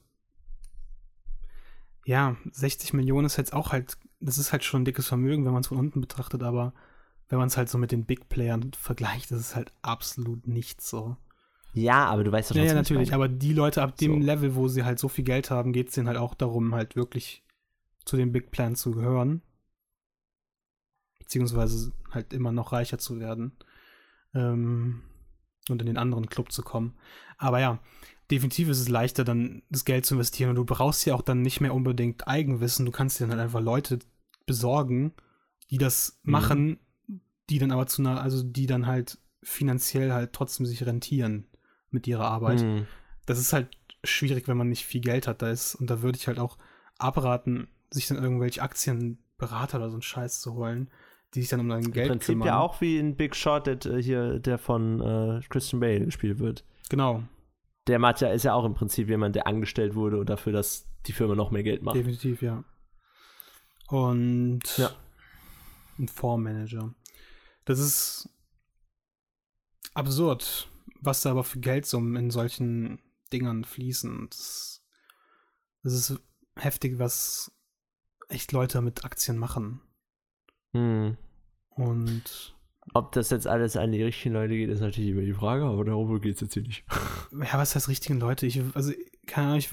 Speaker 1: Ja, 60 Millionen ist jetzt auch halt das ist halt schon ein dickes Vermögen, wenn man es von unten betrachtet, aber wenn man es halt so mit den Big Playern vergleicht, das ist halt absolut nichts so.
Speaker 2: Ja, aber du weißt
Speaker 1: doch schon. Ja, ja, natürlich, aber die Leute ab dem so. Level, wo sie halt so viel Geld haben, geht es denen halt auch darum, halt wirklich zu den Big Playern zu gehören. Beziehungsweise halt immer noch reicher zu werden. Ähm, und in den anderen Club zu kommen. Aber ja, definitiv ist es leichter, dann das Geld zu investieren und du brauchst ja auch dann nicht mehr unbedingt Eigenwissen. Du kannst dir dann halt einfach Leute besorgen, die das mhm. machen, die dann aber zu einer, also die dann halt finanziell halt trotzdem sich rentieren mit ihrer Arbeit. Mhm. Das ist halt schwierig, wenn man nicht viel Geld hat. Da ist, und da würde ich halt auch abraten, sich dann irgendwelche Aktienberater oder so einen Scheiß zu holen, die sich dann um dein Geld Im Prinzip kümmern.
Speaker 2: ja auch wie in Big Shot, der, äh, hier, der von äh, Christian Bale gespielt wird.
Speaker 1: Genau.
Speaker 2: Der Matja ist ja auch im Prinzip jemand, der angestellt wurde und dafür, dass die Firma noch mehr Geld macht.
Speaker 1: Definitiv, ja. Und ja. ein Fondsmanager. Das ist absurd, was da aber für Geldsummen in solchen Dingern fließen. Das, das ist heftig, was echt Leute mit Aktien machen.
Speaker 2: Hm.
Speaker 1: Und
Speaker 2: ob das jetzt alles an die richtigen Leute geht, ist natürlich immer die Frage, aber darum geht es jetzt hier nicht.
Speaker 1: Ja, was heißt richtigen Leute? Ich, also, keine Ahnung, ich.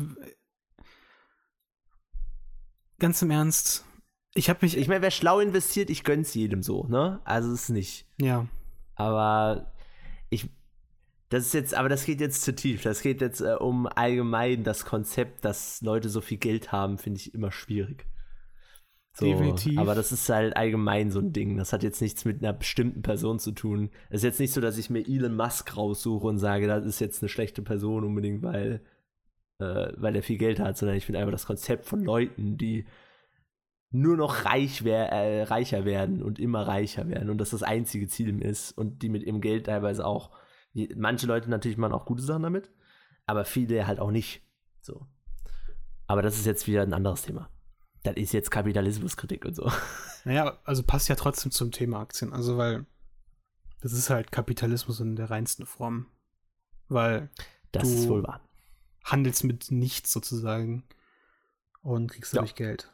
Speaker 1: Ganz im Ernst, ich habe mich.
Speaker 2: Ich meine, wer schlau investiert, ich gönn's jedem so, ne? Also ist nicht.
Speaker 1: Ja.
Speaker 2: Aber ich. Das ist jetzt, aber das geht jetzt zu tief. Das geht jetzt äh, um allgemein das Konzept, dass Leute so viel Geld haben, finde ich immer schwierig. So, Definitiv. Aber das ist halt allgemein so ein Ding. Das hat jetzt nichts mit einer bestimmten Person zu tun. Es ist jetzt nicht so, dass ich mir Elon Musk raussuche und sage, das ist jetzt eine schlechte Person unbedingt, weil, äh, weil er viel Geld hat, sondern ich finde einfach das Konzept von Leuten, die nur noch reich wer äh, reicher werden und immer reicher werden und das das einzige Ziel ist und die mit ihrem Geld teilweise auch die, manche Leute natürlich machen auch gute Sachen damit, aber viele halt auch nicht. So. Aber das ist jetzt wieder ein anderes Thema. Das ist jetzt Kapitalismuskritik und so.
Speaker 1: Naja, also passt ja trotzdem zum Thema Aktien. Also, weil das ist halt Kapitalismus in der reinsten Form. Weil
Speaker 2: das du ist wohl wahr.
Speaker 1: handelst mit nichts sozusagen und kriegst dadurch ja. Geld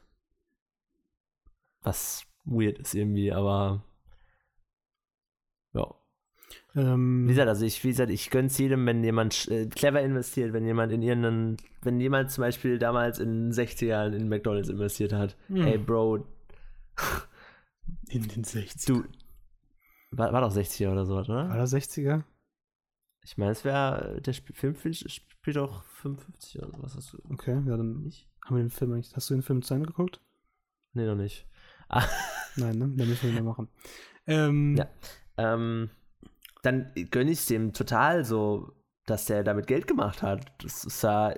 Speaker 2: was weird ist irgendwie, aber ja.
Speaker 1: Ähm,
Speaker 2: wie gesagt, also ich, wie gesagt, ich gönn's jedem, wenn jemand äh, clever investiert, wenn jemand in irgendeinen, wenn jemand zum Beispiel damals in den 60ern in McDonalds investiert hat. Hm. Ey, Bro.
Speaker 1: In den 60ern.
Speaker 2: Du, war, war doch 60er oder sowas, oder?
Speaker 1: War das 60er?
Speaker 2: Ich meine, es wäre, der Sp Film spielt auch 55 oder sowas. Hast du
Speaker 1: okay, ja, dann nicht. Haben wir den Film eigentlich, hast du den Film zu Ende geguckt?
Speaker 2: Nee, noch nicht.
Speaker 1: Nein, ne? Dann müssen wir ihn machen. Ähm,
Speaker 2: ja. Ähm, dann gönne ich es dem total so, dass der damit Geld gemacht hat. Das ist ja,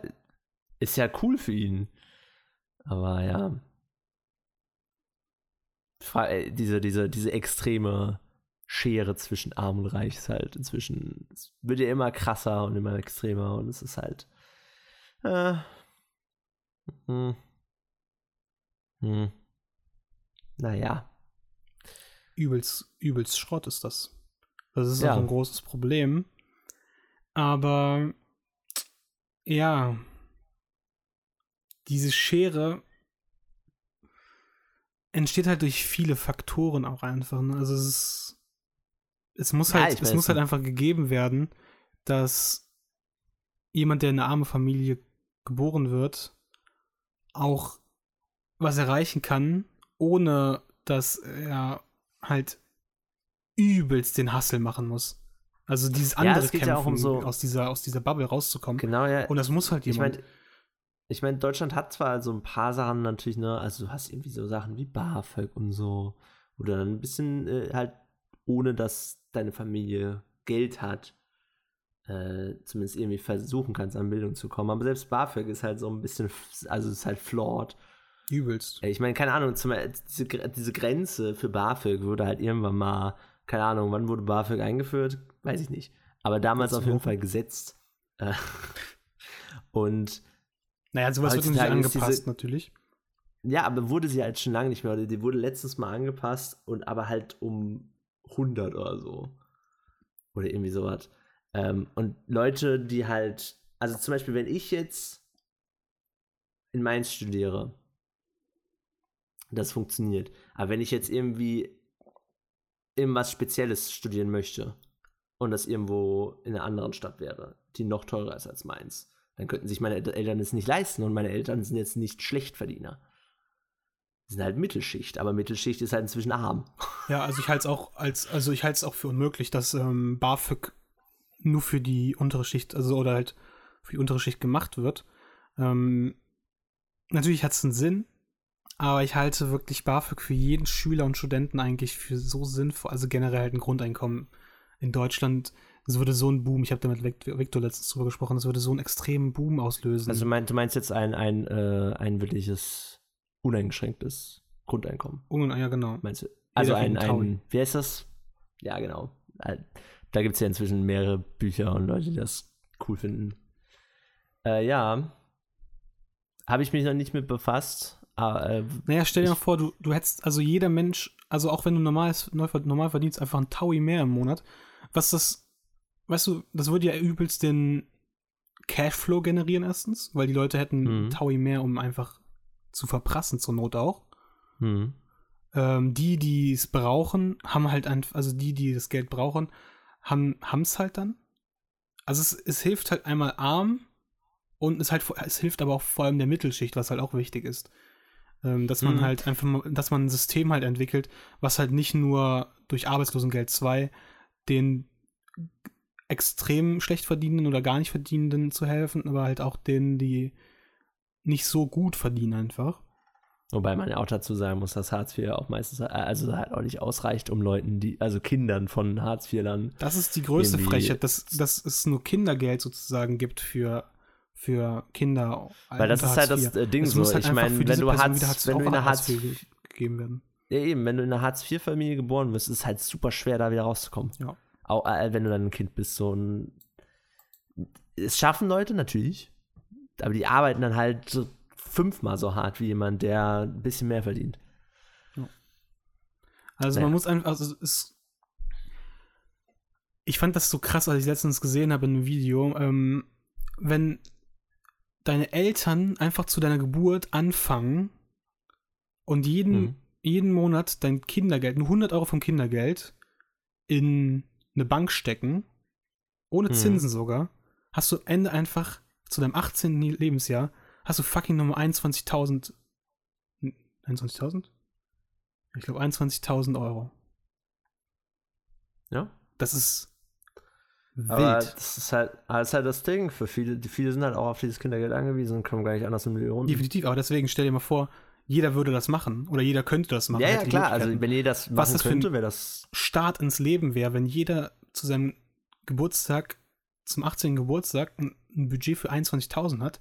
Speaker 2: ist ja cool für ihn. Aber ja. Äh, diese, diese, diese extreme Schere zwischen Arm und Reich ist halt inzwischen, es wird ja immer krasser und immer extremer und es ist halt. Äh, mh. Hm. Naja.
Speaker 1: Übelst, übelst Schrott ist das. Das ist
Speaker 2: Ja.
Speaker 1: auch ein großes Problem. Aber ja, diese Schere entsteht halt durch viele Faktoren auch einfach. Ne? Also es ist, es muss
Speaker 2: Ja,
Speaker 1: halt,
Speaker 2: ich
Speaker 1: es muss halt einfach gegeben werden, dass jemand, der in eine arme Familie geboren wird, auch was erreichen kann, ohne dass er halt übelst den Hassel machen muss. Also dieses
Speaker 2: Ja,
Speaker 1: andere
Speaker 2: es geht ja auch um
Speaker 1: Kämpfen,
Speaker 2: so-
Speaker 1: aus dieser, aus dieser Bubble rauszukommen.
Speaker 2: Genau, ja.
Speaker 1: Und das muss halt
Speaker 2: ich
Speaker 1: jemand.
Speaker 2: meine, ich meine, Deutschland hat zwar so ein paar Sachen natürlich, ne, also du hast irgendwie so Sachen wie BAföG und so, du dann ein bisschen äh, halt, ohne dass deine Familie Geld hat, äh, zumindest irgendwie versuchen kannst, an Bildung zu kommen. Aber selbst BAföG ist halt so ein bisschen, also ist halt flawed.
Speaker 1: übelst.
Speaker 2: Ich meine, keine Ahnung, zum, diese, diese Grenze für BAföG wurde halt irgendwann mal, keine Ahnung, wann wurde BAföG eingeführt? Weiß ich nicht. Aber damals auf jeden. Fall gesetzt. Äh, Und
Speaker 1: Naja, sowas wird nicht angepasst,
Speaker 2: diese-
Speaker 1: natürlich.
Speaker 2: ja, aber wurde sie halt schon lange nicht mehr. Oder die wurde letztens mal angepasst und aber halt um 100 oder so. Oder irgendwie sowas. Ähm, und Leute, die halt, also zum Beispiel, wenn ich jetzt in Mainz studiere, das funktioniert. Aber wenn ich jetzt irgendwie irgendwas Spezielles studieren möchte und das irgendwo in einer anderen Stadt wäre, die noch teurer ist als Mainz, dann könnten sich meine El- Eltern es nicht leisten und meine Eltern sind jetzt nicht Schlechtverdiener. Sie sind halt Mittelschicht, aber Mittelschicht ist halt inzwischen arm.
Speaker 1: Ja, also ich halte es auch als, also auch für unmöglich, dass ähm, BAföG nur für die untere Schicht, also oder halt für die untere Schicht gemacht wird. Ähm, natürlich hat es einen Sinn, aber ich halte wirklich BAföG für jeden Schüler und Studenten eigentlich für so sinnvoll, also generell halt ein Grundeinkommen in Deutschland. Es würde so einen Boom, ich habe da mit Vic- Victor letztens drüber gesprochen, es würde so einen extremen Boom auslösen.
Speaker 2: Also du meinst, du meinst jetzt ein, ein, äh, ein wirkliches, uneingeschränktes Grundeinkommen,
Speaker 1: Ungen- ja, genau.
Speaker 2: meinst du? Also ein, ein, wie heißt das? Ja, genau. Äh, Da gibt es ja inzwischen mehrere Bücher und Leute, die das cool finden. Äh, ja. Habe ich mich noch nicht mit befasst. Aber, äh,
Speaker 1: Naja, stell dir mal vor, du, du hättest, also jeder Mensch, also auch wenn du normal, normal verdienst, einfach ein Taui mehr im Monat, was das, weißt du, das würde ja übelst den Cashflow generieren erstens, weil die Leute hätten
Speaker 2: Mhm.
Speaker 1: ein Taui mehr, um einfach zu verprassen zur Not auch.
Speaker 2: hm.
Speaker 1: Ähm, die, die es brauchen, haben halt einfach, also die, die das Geld brauchen, haben es halt dann. Also es, es hilft halt einmal arm und es halt es hilft aber auch vor allem der Mittelschicht, was halt auch wichtig ist. Ähm, dass man
Speaker 2: Mhm.
Speaker 1: halt einfach mal, dass man ein System halt entwickelt, was halt nicht nur durch Arbeitslosengeld 2 den extrem schlecht verdienenden oder gar nicht verdienenden zu helfen, aber halt auch denen, die nicht so gut verdienen einfach.
Speaker 2: Wobei man ja auch dazu sagen muss, dass Hartz IV auch meistens, äh, also halt auch nicht ausreicht, um Leuten, die, also Kindern von Hartz IVlern.
Speaker 1: Das ist die größte Frechheit, dass, dass es nur Kindergeld sozusagen gibt für, für Kinder.
Speaker 2: Weil das ist halt das äh, Ding
Speaker 1: Es
Speaker 2: so.
Speaker 1: halt
Speaker 2: ich meine, wenn du Hartz,
Speaker 1: Hartz
Speaker 2: wenn du in einer
Speaker 1: Hartz IV ge- gegeben werden.
Speaker 2: ja, eben, wenn du in einer Hartz IV Familie geboren wirst, ist es halt super schwer, da wieder rauszukommen.
Speaker 1: Ja.
Speaker 2: Auch äh, wenn du dann ein Kind bist, so ein. Es schaffen Leute natürlich, aber die arbeiten dann halt fünfmal so hart wie jemand, der ein bisschen mehr verdient.
Speaker 1: Also
Speaker 2: Naja.
Speaker 1: man muss einfach, also es. Ich fand das so krass, als ich letztens gesehen habe in einem Video, ähm, wenn deine Eltern einfach zu deiner Geburt anfangen und jeden,
Speaker 2: Mhm.
Speaker 1: jeden Monat dein Kindergeld, nur 100 Euro vom Kindergeld in eine Bank stecken, ohne
Speaker 2: Mhm.
Speaker 1: Zinsen sogar, hast du am Ende einfach zu deinem 18. Lebensjahr, hast du fucking Nummer 21.000, 21.000? Ich glaube 21.000 Euro.
Speaker 2: Ja.
Speaker 1: Das ist
Speaker 2: Aber
Speaker 1: wild.
Speaker 2: das ist halt, das ist halt das Ding. Für viele, viele sind halt auch auf dieses Kindergeld angewiesen und kommen gar nicht anders in die Runden.
Speaker 1: Definitiv, aber deswegen stell dir mal vor, jeder würde das machen oder jeder könnte das machen.
Speaker 2: Ja, ja,
Speaker 1: die
Speaker 2: klar. Also, wenn ihr das
Speaker 1: Was
Speaker 2: machen
Speaker 1: das für ein-
Speaker 2: könnte, wäre das.
Speaker 1: Start ins Leben wäre, wenn jeder zu seinem Geburtstag, zum 18. Geburtstag, ein, ein Budget für 21.000 hat.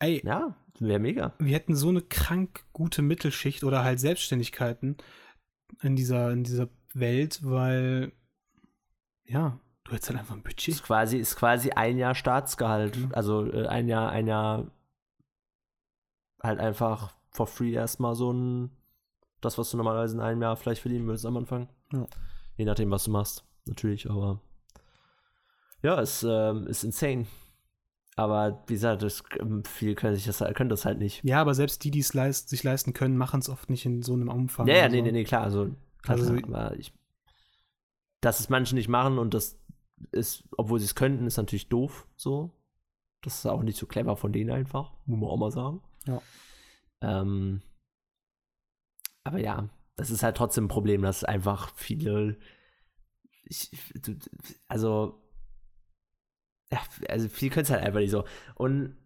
Speaker 1: Ey,
Speaker 2: Ja, wäre mega.
Speaker 1: wir hätten so eine krank gute Mittelschicht oder halt Selbstständigkeiten in dieser, in dieser Welt, weil, ja, du hättest halt einfach ein Budget.
Speaker 2: Ist quasi, ist quasi ein Jahr Staatsgehalt.
Speaker 1: Mhm.
Speaker 2: Also äh, ein Jahr, ein Jahr halt einfach for free erstmal so ein, das, was du normalerweise in einem Jahr vielleicht verdienen würdest am Anfang.
Speaker 1: Ja.
Speaker 2: Je nachdem, was du machst, natürlich, aber ja, es ähm, ist insane. Aber wie gesagt, das, viel können, sich das, können das halt nicht.
Speaker 1: Ja, aber selbst die, die es leist, sich leisten können, machen es oft nicht in so einem Umfang.
Speaker 2: Ja, ja,
Speaker 1: oder
Speaker 2: nee, nee, nee, klar. Also, klar,
Speaker 1: Also-
Speaker 2: klar, aber ich, dass es manche nicht machen und das ist, obwohl sie es könnten, ist natürlich doof so. Das ist auch nicht so clever von denen einfach, muss man auch mal sagen.
Speaker 1: Ja.
Speaker 2: Ähm, aber ja, das ist halt trotzdem ein Problem, dass einfach viele, ich, also, ja, also viel können es halt einfach nicht so. Und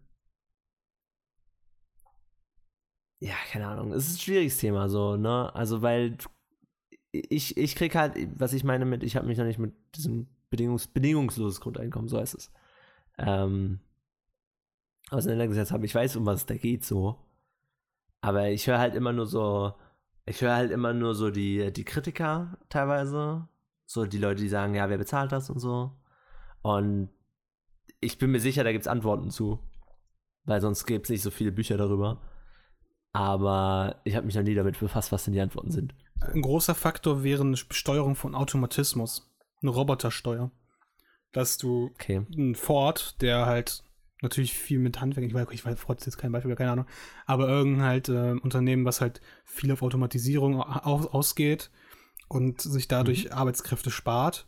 Speaker 2: ja, keine Ahnung, es ist ein schwieriges Thema so, ne? Also, weil ich, ich krieg halt, was ich meine mit, ich habe mich noch nicht mit diesem bedingungs, bedingungsloses Grundeinkommen, so heißt es, ähm, auseinandergesetzt habe. Ich weiß, um was es da geht, so. Aber ich höre halt immer nur so, ich höre halt immer nur so die, die Kritiker teilweise. So die Leute, die sagen, ja, wer bezahlt das und so. Und ich bin mir sicher, da gibt es Antworten zu. Weil sonst gäbe es nicht so viele Bücher darüber. Aber ich habe mich noch nie damit befasst, was denn die Antworten sind.
Speaker 1: Ein großer Faktor wäre eine Besteuerung von Automatismus. Eine Robotersteuer. Dass du
Speaker 2: Okay.
Speaker 1: ein Ford, der halt natürlich viel mit Handwerk, ich weiß, ich weiß, Ford ist jetzt kein Beispiel, keine Ahnung, aber irgendein halt äh, Unternehmen, was halt viel auf Automatisierung au- ausgeht und sich dadurch Arbeitskräfte spart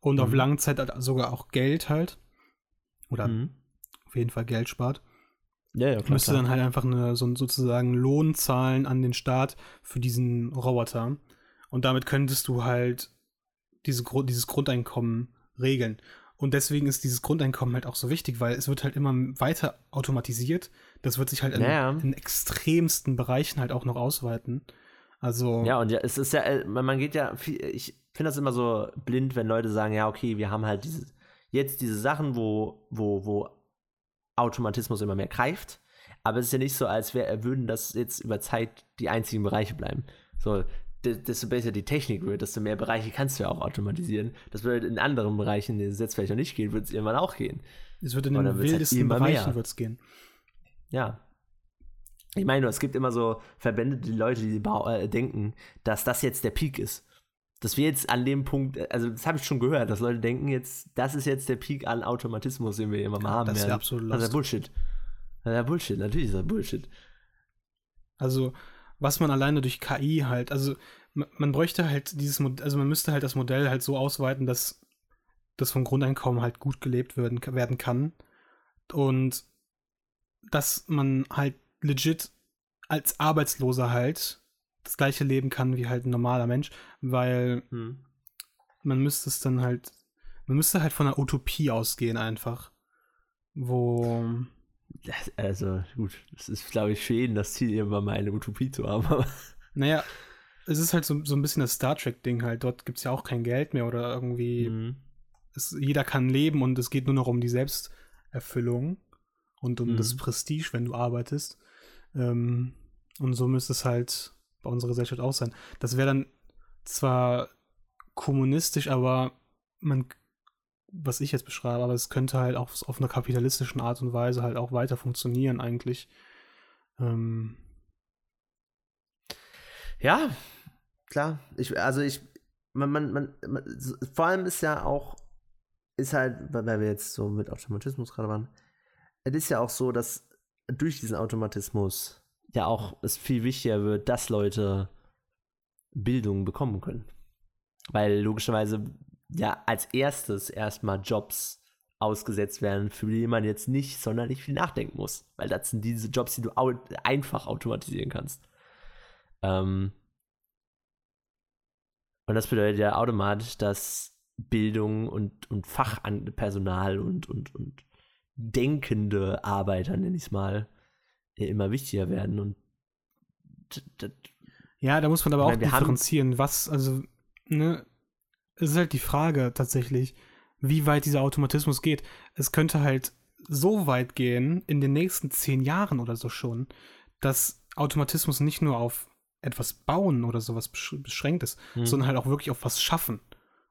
Speaker 1: und auf
Speaker 2: Mhm.
Speaker 1: lange Zeit halt sogar auch Geld halt, oder
Speaker 2: Mhm.
Speaker 1: auf jeden Fall Geld spart,
Speaker 2: Ja, ja, klar.
Speaker 1: müsste
Speaker 2: klar.
Speaker 1: dann halt einfach eine, so, sozusagen Lohn zahlen an den Staat für diesen Roboter. Und damit könntest du halt diese, dieses Grundeinkommen regeln. Und deswegen ist dieses Grundeinkommen halt auch so wichtig, weil es wird halt immer weiter automatisiert. Das wird sich halt in,
Speaker 2: Ja, ja.
Speaker 1: in extremsten Bereichen halt auch noch ausweiten. Also,
Speaker 2: Ja, und ja, es ist ja, äh, man man geht ja, viel, ich finde das immer so blind, wenn Leute sagen, ja, okay, wir haben halt diese, jetzt diese Sachen, wo, wo, wo Automatismus immer mehr greift, aber es ist ja nicht so, als wär, würden das jetzt über Zeit die einzigen Bereiche bleiben. So, de- desto besser die Technik wird, desto mehr Bereiche kannst du ja auch automatisieren. Das würde in anderen Bereichen, in denen es jetzt vielleicht noch nicht geht, wird es irgendwann auch gehen.
Speaker 1: es wird in den
Speaker 2: halt
Speaker 1: wildesten
Speaker 2: immer
Speaker 1: Bereichen wird's gehen.
Speaker 2: Ja. Ich meine, nur, es gibt immer so Verbände, die Leute, die äh, denken, dass das jetzt der Peak ist. Dass wir jetzt an dem Punkt, also das habe ich schon gehört, dass Leute denken jetzt, das ist jetzt der Peak an Automatismus, den wir immer mal haben
Speaker 1: das wär
Speaker 2: werden.
Speaker 1: absolut
Speaker 2: Das ist ja
Speaker 1: lost.
Speaker 2: Bullshit. Das ist ja Bullshit, natürlich ist das Bullshit.
Speaker 1: Also, was man alleine durch KI halt, also man, man bräuchte halt dieses Modell, also man müsste halt das Modell halt so ausweiten, dass das vom Grundeinkommen halt gut gelebt werden, werden kann. Und dass man halt legit als Arbeitsloser halt das gleiche leben kann wie halt ein normaler Mensch, weil
Speaker 2: Hm.
Speaker 1: man müsste es dann halt, man müsste halt von einer Utopie ausgehen einfach. Wo,
Speaker 2: Das, also gut, es ist, glaube ich, jeden das Ziel, irgendwann mal eine Utopie zu haben.
Speaker 1: Naja, es ist halt so, so ein bisschen das Star Trek-Ding halt. Dort gibt es ja auch kein Geld mehr oder irgendwie.
Speaker 2: Hm.
Speaker 1: es, jeder kann leben und es geht nur noch um die Selbsterfüllung und um
Speaker 2: Mhm.
Speaker 1: das Prestige, wenn du arbeitest. Ähm, und so müsste es halt bei unserer Gesellschaft auch sein. Das wäre dann zwar kommunistisch, aber man, was ich jetzt beschreibe, aber es könnte halt auch auf einer kapitalistischen Art und Weise halt auch weiter funktionieren eigentlich. Ähm,
Speaker 2: Ja, klar. Ich, also ich, man, man, man, man, vor allem ist ja auch, ist halt, weil wir jetzt so mit Automatismus gerade waren, es ist ja auch so, dass durch diesen Automatismus ja auch es viel wichtiger wird, dass Leute Bildung bekommen können. Weil logischerweise ja als erstes erstmal Jobs ausgesetzt werden, für die man jetzt nicht sonderlich viel nachdenken muss. Weil das sind diese Jobs, die du au einfach automatisieren kannst. Ähm, und das bedeutet ja automatisch, dass Bildung und, und Fachpersonal und, und, und denkende Arbeiter, nenne ich es mal, immer wichtiger werden. Und
Speaker 1: Ja, da muss man aber
Speaker 2: Ich
Speaker 1: auch differenzieren, was, also, ne, es ist halt die Frage tatsächlich, wie weit dieser Automatismus geht. Es könnte halt so weit gehen, in den nächsten zehn Jahren oder so schon, dass Automatismus nicht nur auf etwas bauen oder sowas besch beschränkt ist,
Speaker 2: Hm.
Speaker 1: sondern halt auch wirklich auf was schaffen.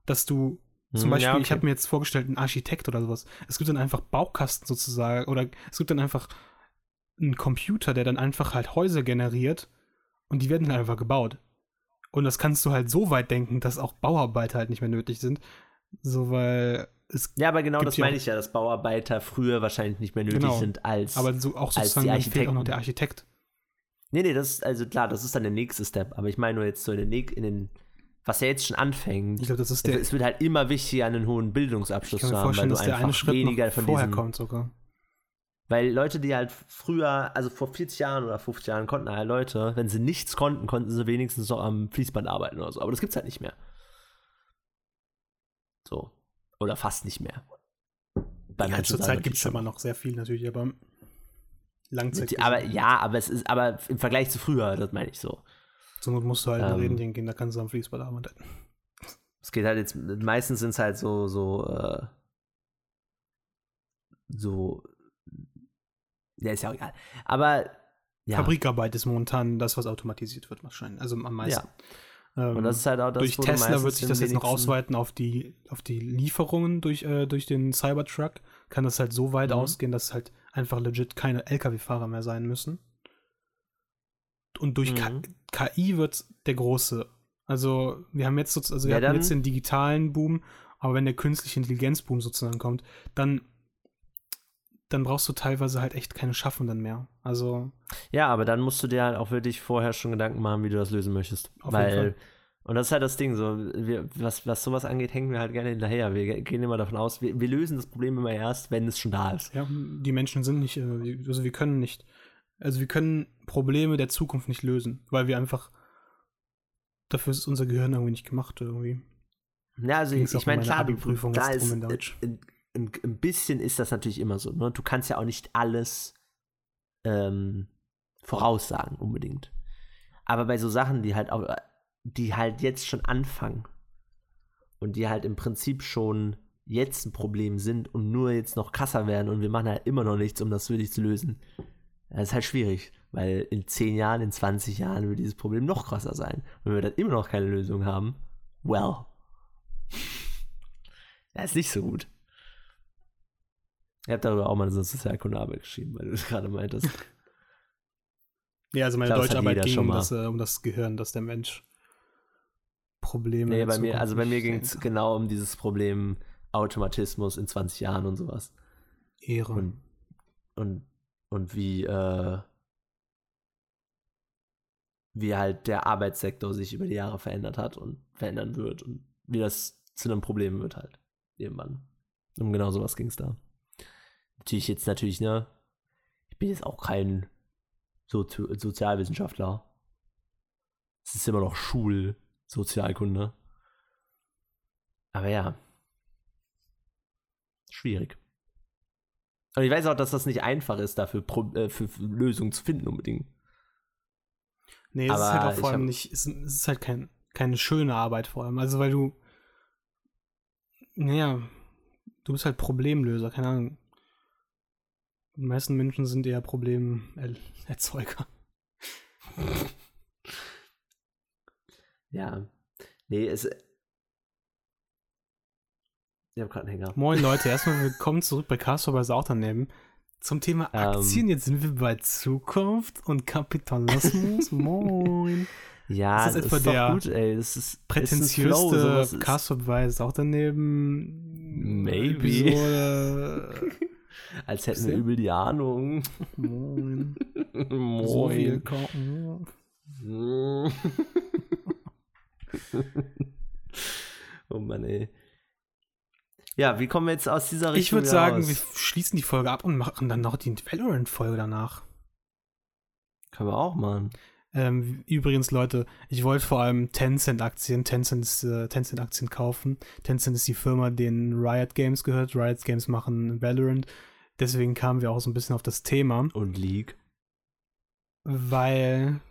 Speaker 1: Dass du zum
Speaker 2: Hm,
Speaker 1: Beispiel,
Speaker 2: ja,
Speaker 1: ich
Speaker 2: okay.
Speaker 1: habe mir jetzt vorgestellt, ein Architekt oder sowas. Es gibt dann einfach Baukasten sozusagen oder es gibt dann einfach ein Computer, der dann einfach halt Häuser generiert und die werden dann einfach gebaut. Und das kannst du halt so weit denken, dass auch Bauarbeiter halt nicht mehr nötig sind. So, weil es.
Speaker 2: Ja, aber genau das meine ich ja, dass Bauarbeiter früher wahrscheinlich nicht mehr nötig
Speaker 1: Genau.
Speaker 2: sind als.
Speaker 1: Aber so auch
Speaker 2: als
Speaker 1: sozusagen
Speaker 2: die
Speaker 1: dann fehlt auch noch der Architekt.
Speaker 2: Nee, nee, das ist, also klar, das ist dann der nächste Step. Aber ich meine nur jetzt so in den, in den was ja jetzt schon anfängt.
Speaker 1: Ich glaube, das ist der.
Speaker 2: es wird halt immer wichtiger, einen hohen Bildungsabschluss zu haben, weil du einfach weniger von
Speaker 1: vorher
Speaker 2: diesem,
Speaker 1: kommt sogar.
Speaker 2: Weil Leute, die halt früher, also vor 40 Jahren oder 50 Jahren konnten halt Leute, wenn sie nichts konnten, konnten sie wenigstens noch am Fließband arbeiten oder so. Aber das gibt's halt nicht mehr. So. Oder fast nicht mehr. Bei
Speaker 1: Ja,
Speaker 2: manchen
Speaker 1: zur
Speaker 2: Sachen
Speaker 1: Zeit gibt es immer noch sehr viel natürlich, aber Langzeit.
Speaker 2: schon. Aber ja, aber es ist, aber im Vergleich zu früher, das meine ich so.
Speaker 1: Zur Not musst du halt
Speaker 2: Ähm.
Speaker 1: Indien gehen, da kannst du am Fließband arbeiten.
Speaker 2: Es geht halt jetzt, meistens sind es halt so, so, äh, so, ja, ist ja auch egal. Aber, ja.
Speaker 1: Fabrikarbeit ist momentan das, was automatisiert wird, wahrscheinlich. Also am meisten. Ähm,
Speaker 2: Und das ist halt auch das,
Speaker 1: durch Tesla wird sich das jetzt noch ausweiten auf die, auf die Lieferungen durch, äh, durch den Cybertruck. Kann das halt so weit
Speaker 2: Mhm.
Speaker 1: ausgehen, dass halt einfach legit keine Lkw-Fahrer mehr sein müssen. Und durch
Speaker 2: Mhm.
Speaker 1: KI wird der große. Also wir haben jetzt sozusagen, also wir
Speaker 2: Ja, dann-
Speaker 1: jetzt den digitalen Boom, aber wenn der künstliche Intelligenzboom sozusagen kommt, dann dann brauchst du teilweise halt echt keine Schaffenden mehr. Also
Speaker 2: Ja, aber dann musst du dir halt auch wirklich vorher schon Gedanken machen, wie du das lösen möchtest.
Speaker 1: Auf jeden
Speaker 2: Weil,
Speaker 1: Fall.
Speaker 2: und das ist halt das Ding, so, wir, was, was sowas angeht, hängen wir halt gerne hinterher. Wir gehen immer davon aus, wir, wir lösen das Problem immer erst, wenn es schon da ist.
Speaker 1: Ja, die Menschen sind nicht, äh, also wir können nicht, also wir können Probleme der Zukunft nicht lösen, weil wir einfach, dafür ist unser Gehirn irgendwie nicht gemacht irgendwie.
Speaker 2: Ja, also
Speaker 1: Ging's
Speaker 2: ich, ich meine, klar, da ist,
Speaker 1: in Deutsch.
Speaker 2: Ein, ein bisschen ist das natürlich immer so. Ne? Du kannst ja auch nicht alles ähm, voraussagen unbedingt. Aber bei so Sachen, die halt auch, die halt jetzt schon anfangen und die halt im Prinzip schon jetzt ein Problem sind und nur jetzt noch krasser werden und wir machen halt immer noch nichts, um das wirklich zu lösen. Das ist halt schwierig, weil in 10 Jahren, in 20 Jahren wird dieses Problem noch krasser sein. Wenn wir dann immer noch keine Lösung haben, well. Das ist nicht so gut. Ich habe darüber auch mal eine Sozialkundearbeit geschrieben, weil du es gerade meintest.
Speaker 1: Ja, also meine
Speaker 2: das
Speaker 1: Deutscharbeit ging
Speaker 2: schon
Speaker 1: um
Speaker 2: mal.
Speaker 1: das, äh, um das Gehirn, dass der Mensch Probleme
Speaker 2: Nee, bei mir, also bei mir ging es genau um dieses Problem Automatismus in 20 Jahren und sowas.
Speaker 1: Ehre.
Speaker 2: Und, und, und wie, äh, wie halt der Arbeitssektor sich über die Jahre verändert hat und verändern wird und wie das zu einem Problem wird halt. Irgendwann. Um genau sowas ging es da. Natürlich jetzt natürlich, ne? Ich bin jetzt auch kein Sozi Sozialwissenschaftler. Es ist immer noch Schulsozialkunde. Aber ja. Schwierig. Und ich weiß auch, dass das nicht einfach ist, dafür Pro äh, für, für Lösungen zu finden unbedingt.
Speaker 1: Nee, es ist halt auch vor allem
Speaker 2: hab-
Speaker 1: nicht, es, es ist halt kein, keine schöne Arbeit vor allem. Also weil du, naja, du bist halt Problemlöser, keine Ahnung. Die meisten Menschen sind eher Problemerzeuger.
Speaker 2: Ja. Nee, es. Ich hab gerade einen Hänger.
Speaker 1: Moin Leute, erstmal willkommen zurück bei Castor bei Sauternehmen. Zum Thema
Speaker 2: Ähm.
Speaker 1: Aktien, jetzt sind wir bei Zukunft und Kapitalismus. Moin.
Speaker 2: Ja,
Speaker 1: Ist
Speaker 2: das
Speaker 1: das
Speaker 2: ist, doch gut, ey. Das ist
Speaker 1: Prätentiöste Castor bei Sauternehmen.
Speaker 2: Maybe.
Speaker 1: Episode.
Speaker 2: Als hätten wir übel die Ahnung.
Speaker 1: Moin. So viel
Speaker 2: Moin. Oh Mann, ey. Ja, wie kommen wir jetzt aus dieser Richtung
Speaker 1: Ich würde sagen,
Speaker 2: raus?
Speaker 1: wir schließen die Folge ab und machen dann noch die Valorant-Folge danach.
Speaker 2: Können wir auch machen.
Speaker 1: Ähm, übrigens, Leute, ich wollte vor allem Tencent-Aktien, Tencent, ist, äh, Tencent-Aktien kaufen. Tencent ist die Firma, denen Riot Games gehört. Riot Games machen Valorant. Deswegen kamen wir auch so ein bisschen auf das Thema,
Speaker 2: Und League.
Speaker 1: weil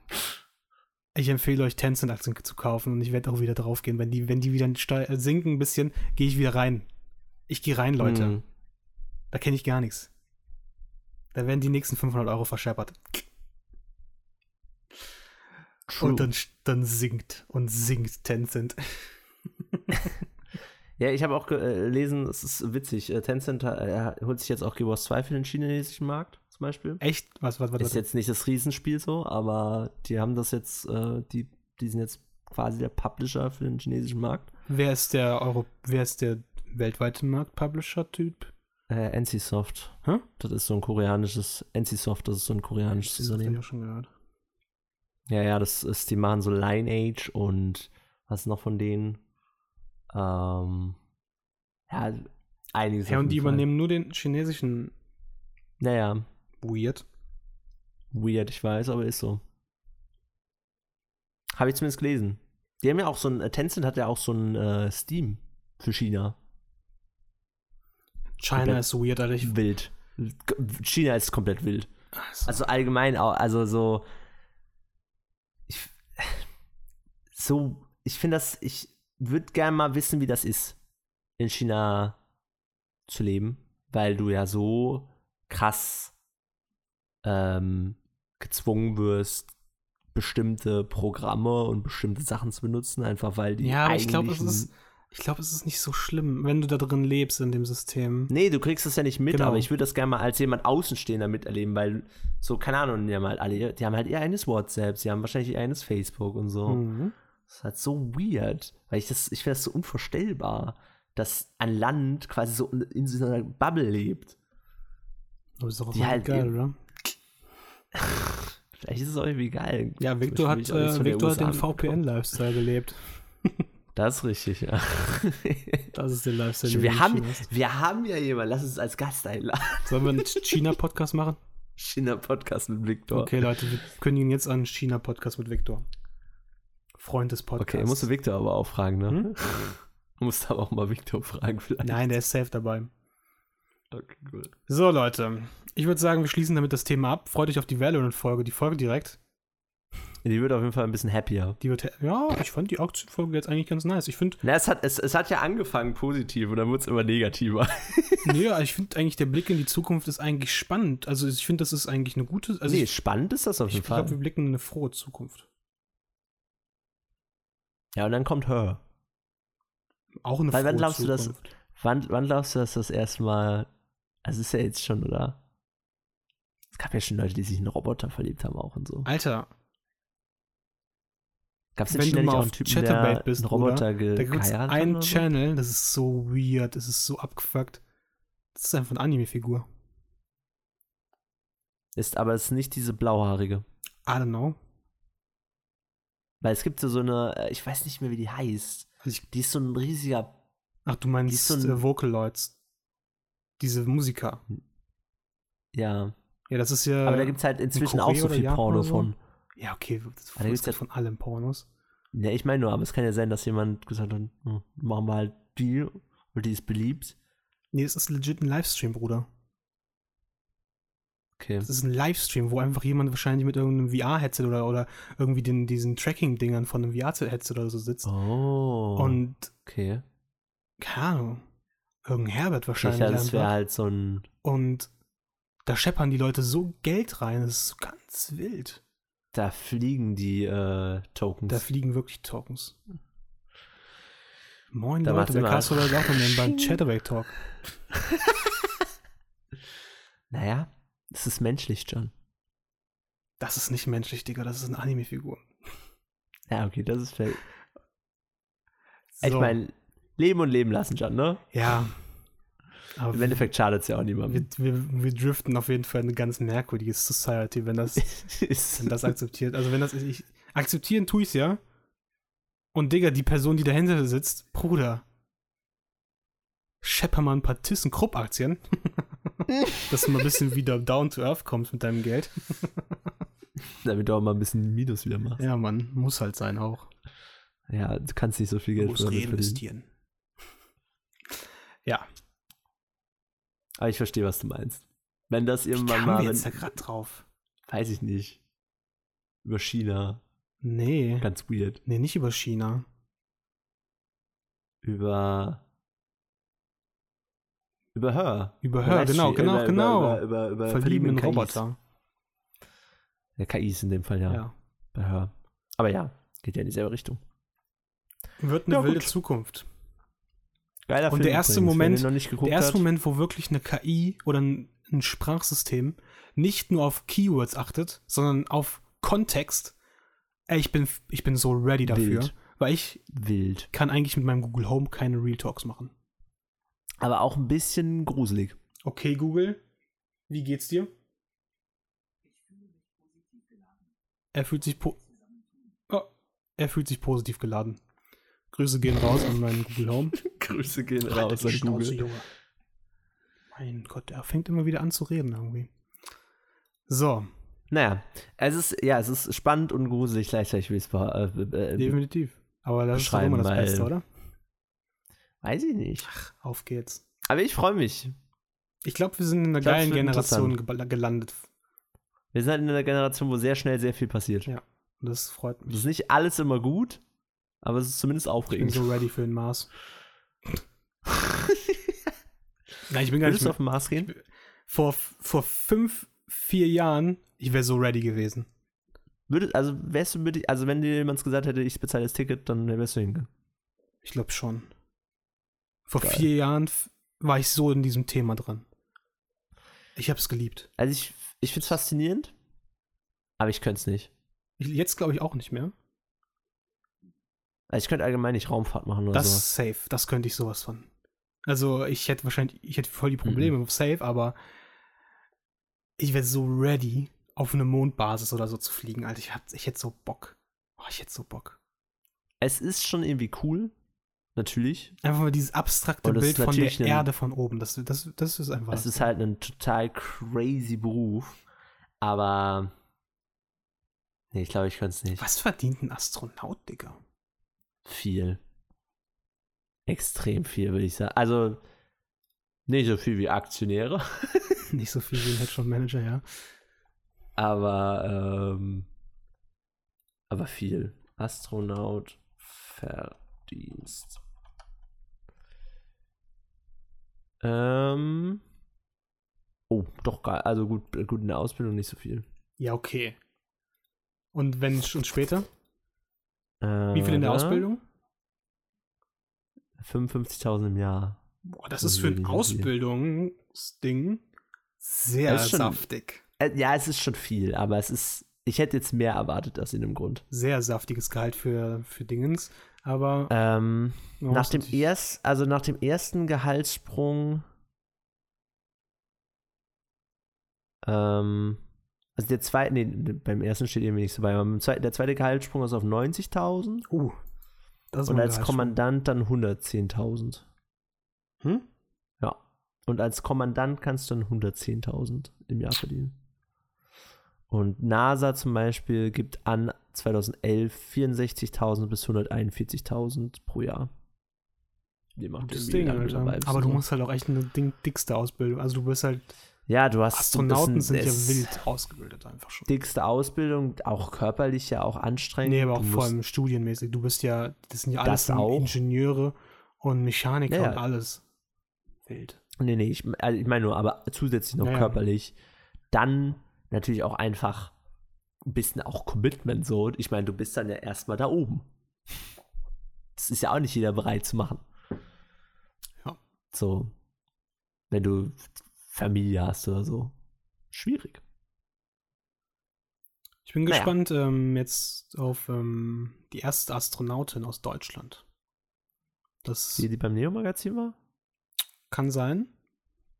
Speaker 1: ich empfehle euch, Tencent-Aktien zu kaufen und ich werde auch wieder draufgehen. Wenn die, wenn die wieder äh, sinken ein bisschen, gehe ich wieder rein. Ich gehe rein, Leute.
Speaker 2: Mhm.
Speaker 1: Da kenne ich gar nichts. Da werden die nächsten 500 Euro verscheppert.
Speaker 2: True.
Speaker 1: Und dann, dann sinkt und sinkt Tencent.
Speaker 2: Ja, ich habe auch gelesen, es ist witzig, äh, Tencent äh, holt sich jetzt auch Gears 2 für den chinesischen Markt. zum Beispiel.
Speaker 1: Echt? Was, was, was?
Speaker 2: Ist
Speaker 1: was?
Speaker 2: jetzt nicht das Riesenspiel so, aber die haben das jetzt, äh, die, die sind jetzt quasi der Publisher für den chinesischen Markt.
Speaker 1: Wer ist der Euro wer ist der weltweite Markt-Publisher-Typ?
Speaker 2: Äh, NCSoft.
Speaker 1: Hä?
Speaker 2: Das ist so ein koreanisches, NCSoft, das ist so ein koreanisches
Speaker 1: Das hab ich
Speaker 2: Unternehmen.
Speaker 1: auch schon gehört.
Speaker 2: Ja, ja, das ist, die machen so Lineage und was noch von denen? Ähm, ja, einiges.
Speaker 1: Ja, und die
Speaker 2: Fall.
Speaker 1: übernehmen nur den chinesischen
Speaker 2: Naja,
Speaker 1: Weird.
Speaker 2: weird, ich weiß, aber ist so. Habe ich zumindest gelesen. Die haben ja auch so ein, äh, Tencent hat ja auch so ein äh, Steam für China.
Speaker 1: China ist weird, Alter.
Speaker 2: Wild. China ist komplett wild.
Speaker 1: also,
Speaker 2: Also allgemein auch, also so. Ich, so, ich finde das, ich würde gerne mal wissen, wie das ist, in China zu leben, weil du ja so krass ähm, gezwungen wirst, bestimmte Programme und bestimmte Sachen zu benutzen, einfach weil die
Speaker 1: ja, aber ich glaube, es ist, ich glaube, es ist nicht so schlimm, wenn du da drin lebst in dem System.
Speaker 2: Nee, du kriegst es ja nicht mit,
Speaker 1: Genau.
Speaker 2: aber ich würde das gerne mal als jemand Außenstehender miterleben, weil so, keine Ahnung, die haben halt alle, die haben halt ihr eigenes WhatsApp, sie haben wahrscheinlich ihr eigenes Facebook und so.
Speaker 1: Mhm.
Speaker 2: Das ist halt so weird, weil ich das, ich finde das so unvorstellbar, dass ein Land quasi so in, in so einer Bubble lebt.
Speaker 1: Aber ist doch auch
Speaker 2: halt
Speaker 1: geil, oder?
Speaker 2: Vielleicht ist es auch irgendwie geil.
Speaker 1: Ja, Victor hat, äh, Victor hat den. VPN-Lifestyle gelebt.
Speaker 2: Das ist richtig, ja.
Speaker 1: Das ist der Lifestyle.
Speaker 2: wir, haben,
Speaker 1: in China hast.
Speaker 2: wir haben ja jemanden, lass uns als Gast einladen.
Speaker 1: Sollen wir einen China-Podcast machen?
Speaker 2: China-Podcast mit Victor.
Speaker 1: Okay, Leute, wir kündigen jetzt an China-Podcast mit Victor. Freund des Podcasts.
Speaker 2: Okay, musst du Victor aber auch fragen, ne?
Speaker 1: Hm?
Speaker 2: Du musst aber auch mal Victor fragen, vielleicht.
Speaker 1: Nein, der ist safe dabei.
Speaker 2: Okay, cool.
Speaker 1: So, Leute. Ich würde sagen, wir schließen damit das Thema ab. Freut euch auf die Valorant-Folge. Die Folge direkt.
Speaker 2: Die wird auf jeden Fall ein bisschen happier.
Speaker 1: Die wird, ja, ich fand die Auktion-Folge jetzt eigentlich ganz nice. Ich finde,
Speaker 2: es hat, es, es hat ja angefangen positiv und dann wird es immer negativer.
Speaker 1: nee, ich finde eigentlich, der Blick in die Zukunft ist eigentlich spannend. Also, ich finde, das ist eigentlich eine gute. Also,
Speaker 2: nee,
Speaker 1: ich,
Speaker 2: spannend ist das auf
Speaker 1: ich
Speaker 2: jeden
Speaker 1: glaube, wir
Speaker 2: Fall.
Speaker 1: blicken in eine frohe Zukunft.
Speaker 2: Ja, und dann kommt Her.
Speaker 1: Auch eine
Speaker 2: Weil wann glaubst du,
Speaker 1: Zukunft.
Speaker 2: Wann, wann glaubst du, dass das erste Mal. Also, ist ja jetzt schon, oder? Es gab ja schon Leute, die sich in Roboter verliebt haben, auch und so.
Speaker 1: Alter,
Speaker 2: Gab es
Speaker 1: wenn du mal auf
Speaker 2: einen Typen,
Speaker 1: Chatterbait
Speaker 2: der
Speaker 1: bist,
Speaker 2: einen Roboter
Speaker 1: da gibt es
Speaker 2: geheiratet hat
Speaker 1: einen
Speaker 2: oder so?
Speaker 1: Channel, das ist so weird, das ist so abgefuckt. Das ist einfach eine Anime-Figur.
Speaker 2: Ist aber es ist nicht diese blauhaarige.
Speaker 1: I don't know.
Speaker 2: Weil es gibt so so eine, äh, ich weiß nicht mehr, wie die heißt. Die ist so ein riesiger.
Speaker 1: ach, du
Speaker 2: Die
Speaker 1: meinst
Speaker 2: ist so ein-
Speaker 1: äh, Vocaloids. Diese Musiker.
Speaker 2: Ja.
Speaker 1: Ja, das ist ja.
Speaker 2: Aber da gibt es halt inzwischen auch
Speaker 1: Korea
Speaker 2: so viel
Speaker 1: Japan
Speaker 2: Porno
Speaker 1: so?
Speaker 2: von.
Speaker 1: ja, okay, das
Speaker 2: da gibt's
Speaker 1: ist
Speaker 2: ja-
Speaker 1: von allem Pornos.
Speaker 2: Ja, ich meine nur, aber es kann ja sein, dass jemand gesagt hat, hm, machen wir halt die, weil die ist beliebt.
Speaker 1: Nee, es ist legit ein Livestream, Bruder.
Speaker 2: Okay.
Speaker 1: Das ist ein Livestream, wo einfach jemand wahrscheinlich mit irgendeinem VR-Headset oder, oder irgendwie den, diesen Tracking-Dingern von einem VR-Headset oder so sitzt.
Speaker 2: Oh.
Speaker 1: Und,
Speaker 2: okay.
Speaker 1: keine Ahnung, irgendein Herbert
Speaker 2: Ich
Speaker 1: wahrscheinlich.
Speaker 2: dachte, das wäre halt so ein.
Speaker 1: Und da scheppern die Leute so Geld rein, das ist so ganz wild.
Speaker 2: Da fliegen die äh, Tokens.
Speaker 1: Da fliegen wirklich Tokens. Moin
Speaker 2: Da
Speaker 1: Leute, der
Speaker 2: immer-
Speaker 1: Cast oder auch nehmen beim Chatterbait Talk.
Speaker 2: naja, es ist menschlich, John.
Speaker 1: Das ist nicht menschlich, Digga, das ist eine Anime-Figur.
Speaker 2: Ja, okay, das ist vielleicht. Ich
Speaker 1: So,
Speaker 2: meine, leben und leben lassen, John, ne?
Speaker 1: Ja. Aber
Speaker 2: Im Endeffekt schadet es ja auch niemandem.
Speaker 1: wir, wir, wir driften auf jeden Fall in eine ganz merkwürdige Society, wenn das,
Speaker 2: Ist-
Speaker 1: wenn das akzeptiert. Also wenn das ich akzeptieren tue ich's ja. Und Digga, die Person, die dahinter sitzt, Bruder, schepper mal ein paar ThyssenKrupp-Aktien. dass du mal ein bisschen wieder down to earth kommst mit deinem Geld.
Speaker 2: Damit du auch mal ein bisschen Minus wieder machst.
Speaker 1: Ja, Mann, muss halt sein auch.
Speaker 2: Ja, du kannst nicht so viel Geld
Speaker 1: muss reinvestieren. Ja,
Speaker 2: Aber ich verstehe, was du meinst. Wenn das
Speaker 1: wie
Speaker 2: irgendwann
Speaker 1: kamen
Speaker 2: mal,
Speaker 1: wir jetzt da gerade drauf?
Speaker 2: weiß ich nicht, über China,
Speaker 1: Nee,
Speaker 2: ganz weird,
Speaker 1: nee, nicht über China.
Speaker 2: über über Her.
Speaker 1: Über Her, genau, genau,
Speaker 2: über,
Speaker 1: genau.
Speaker 2: Über, über, über
Speaker 1: Verlieben in
Speaker 2: KIs.
Speaker 1: Roboter.
Speaker 2: Ja, KIs in dem Fall, ja,
Speaker 1: Ja.
Speaker 2: bei Her. Aber ja, geht ja in dieselbe Richtung.
Speaker 1: Wird eine
Speaker 2: Ja,
Speaker 1: wilde
Speaker 2: gut.
Speaker 1: Zukunft.
Speaker 2: Geiler
Speaker 1: Und der erste
Speaker 2: übrigens,
Speaker 1: Moment- Der erste
Speaker 2: hat.
Speaker 1: Moment, wo wirklich eine KI oder ein, ein Sprachsystem nicht nur auf Keywords achtet, sondern auf Kontext, ey, ich bin, ich bin so ready dafür.
Speaker 2: Wild.
Speaker 1: Weil ich
Speaker 2: Wild.
Speaker 1: kann eigentlich mit meinem Google Home keine Real Talks machen.
Speaker 2: Aber auch ein bisschen gruselig.
Speaker 1: Okay, Google, wie geht's dir? Er fühlt sich po oh, er fühlt sich positiv geladen. Grüße gehen raus an meinen Google Home.
Speaker 2: Grüße gehen raus an Google.
Speaker 1: Junge. Mein Gott, er fängt immer wieder an zu reden irgendwie. So,
Speaker 2: Naja, es ist, ja, es ist spannend und gruselig gleichzeitig, wie es war. Äh, äh,
Speaker 1: definitiv. Aber das ist doch immer das Beste, oder?
Speaker 2: Weiß ich nicht.
Speaker 1: Auf geht's.
Speaker 2: Aber ich freue mich.
Speaker 1: Ich glaube, wir sind in einer
Speaker 2: glaub, es
Speaker 1: geilen Generation ge- gelandet.
Speaker 2: Wir sind halt in einer Generation, wo sehr schnell sehr viel passiert.
Speaker 1: Ja. Das freut
Speaker 2: Es
Speaker 1: mich.
Speaker 2: ist nicht alles immer gut, aber es ist zumindest
Speaker 1: Ich bin
Speaker 2: aufregend.
Speaker 1: so ready für den Mars. Nein, ich bin gar
Speaker 2: Würdest
Speaker 1: nicht
Speaker 2: du
Speaker 1: mehr.
Speaker 2: auf den Mars gehen?
Speaker 1: Vor, vor fünf, vier Jahren, ich wäre so ready gewesen.
Speaker 2: Würde, also wärst du also wenn dir jemand gesagt hätte, ich bezahle das Ticket, dann wärst du hingegangen.
Speaker 1: Ich glaube schon. Vor
Speaker 2: Geil.
Speaker 1: vier Jahren war ich so in diesem Thema dran. Ich habe es geliebt.
Speaker 2: Also ich, ich finde es faszinierend, aber ich könnte es nicht.
Speaker 1: Ich, jetzt glaube ich auch nicht mehr.
Speaker 2: Also ich könnte allgemein nicht Raumfahrt machen oder
Speaker 1: Das
Speaker 2: sowas.
Speaker 1: ist safe. Das könnte ich sowas von. Also ich hätte wahrscheinlich, ich hätte voll die
Speaker 2: Mhm.
Speaker 1: Probleme auf safe, aber ich wäre so ready, auf eine Mondbasis oder so zu fliegen, Alter. Ich, hab, ich hätte so Bock. Oh, ich hätte so Bock.
Speaker 2: Es ist schon irgendwie cool, natürlich.
Speaker 1: Einfach mal dieses abstrakte Bild von der
Speaker 2: ein-
Speaker 1: Erde von oben. Das, das, das ist einfach.
Speaker 2: Es ist halt ein total crazy Beruf, aber nee, ich glaube, ich könnte es nicht.
Speaker 1: Was verdient ein Astronaut, Digga?
Speaker 2: Viel. Extrem viel, würde ich sagen. Also nicht so viel wie Aktionäre,
Speaker 1: Nicht so viel wie ein Hedgefonds-Manager, ja.
Speaker 2: aber ähm, aber viel. Astronaut Verdienst. Ähm. Oh, doch geil. Also gut, gut in der Ausbildung nicht so viel.
Speaker 1: Ja, okay. Und wenn schon später? Wie viel in der
Speaker 2: Äh,
Speaker 1: Ausbildung?
Speaker 2: 55.000 im Jahr.
Speaker 1: Boah, das
Speaker 2: Das
Speaker 1: ist für ein. Ausbildungsding sehr
Speaker 2: schon-
Speaker 1: saftig.
Speaker 2: Äh, ja, es ist schon viel, aber es ist. Ich hätte jetzt mehr erwartet aus dem Grund.
Speaker 1: Sehr saftiges Gehalt für, für Dingens. Aber
Speaker 2: Ähm, nach dem erst, also nach dem ersten Gehaltssprung. Ähm, also der zweite, nee, beim ersten steht irgendwie nicht so bei, aber zweiten, der zweite Gehaltssprung ist auf 90.000
Speaker 1: Uh,
Speaker 2: und als. Kommandant dann 110.000.
Speaker 1: Hm?
Speaker 2: Ja. Und als Kommandant kannst du dann 110.000 im Jahr verdienen. Und NASA zum Beispiel gibt an 2011 64.000 bis 141.000 pro Jahr. Wie
Speaker 1: Ding, Aber du
Speaker 2: ne?
Speaker 1: musst halt auch echt eine Ding, dickste Ausbildung. Also du bist halt,
Speaker 2: Ja, du hast
Speaker 1: Astronauten
Speaker 2: das
Speaker 1: sind ja wild ausgebildet einfach schon.
Speaker 2: Dickste Ausbildung, auch körperlich ja auch anstrengend.
Speaker 1: Nee, aber auch
Speaker 2: Du
Speaker 1: vor allem studienmäßig. Du bist ja, das sind ja alles
Speaker 2: Das.
Speaker 1: Ingenieure und Mechaniker
Speaker 2: Ja,
Speaker 1: und alles. Wild.
Speaker 2: Nee, nee, ich, also ich meine nur, aber zusätzlich noch
Speaker 1: ja.
Speaker 2: körperlich. Dann natürlich auch einfach ein bisschen auch Commitment so. Ich meine, du bist dann ja erstmal da oben. Das ist ja auch nicht jeder bereit zu machen.
Speaker 1: Ja.
Speaker 2: So, wenn du Familie hast oder so. Schwierig.
Speaker 1: Ich bin
Speaker 2: Naja.
Speaker 1: gespannt ähm, jetzt auf ähm, die erste Astronautin aus Deutschland. Das
Speaker 2: Die, die beim Neo-Magazin war?
Speaker 1: kann sein,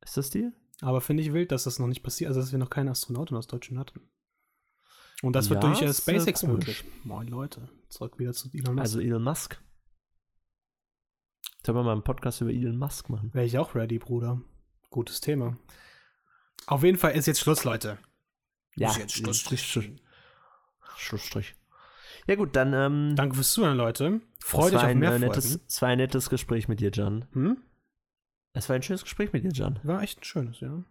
Speaker 2: Ist das die?
Speaker 1: Aber finde ich wild, dass das noch nicht passiert, also dass wir noch keine Astronautin aus Deutschland hatten. Und das wird
Speaker 2: Ja,
Speaker 1: durch äh,
Speaker 2: äh,
Speaker 1: SpaceX möglich. Moin Leute, zurück wieder zu Elon Musk.
Speaker 2: Also Elon Musk. Sollen wir mal einen Podcast über Elon Musk machen?
Speaker 1: Wäre ich auch ready, Bruder. Gutes Thema. Auf jeden Fall ist jetzt Schluss, Leute.
Speaker 2: Ja,
Speaker 1: Ist jetzt Schluss.
Speaker 2: Strich, Strich. Schlussstrich. Ja gut, dann ähm,
Speaker 1: Danke fürs Zuhören, Leute. Freut euch auf
Speaker 2: ein,
Speaker 1: mehr
Speaker 2: äh,
Speaker 1: Folgen.
Speaker 2: nettes, es war ein nettes Gespräch mit dir, Jan.
Speaker 1: Hm?
Speaker 2: Es war ein schönes Gespräch mit dir, Jan.
Speaker 1: War echt ein schönes, ja.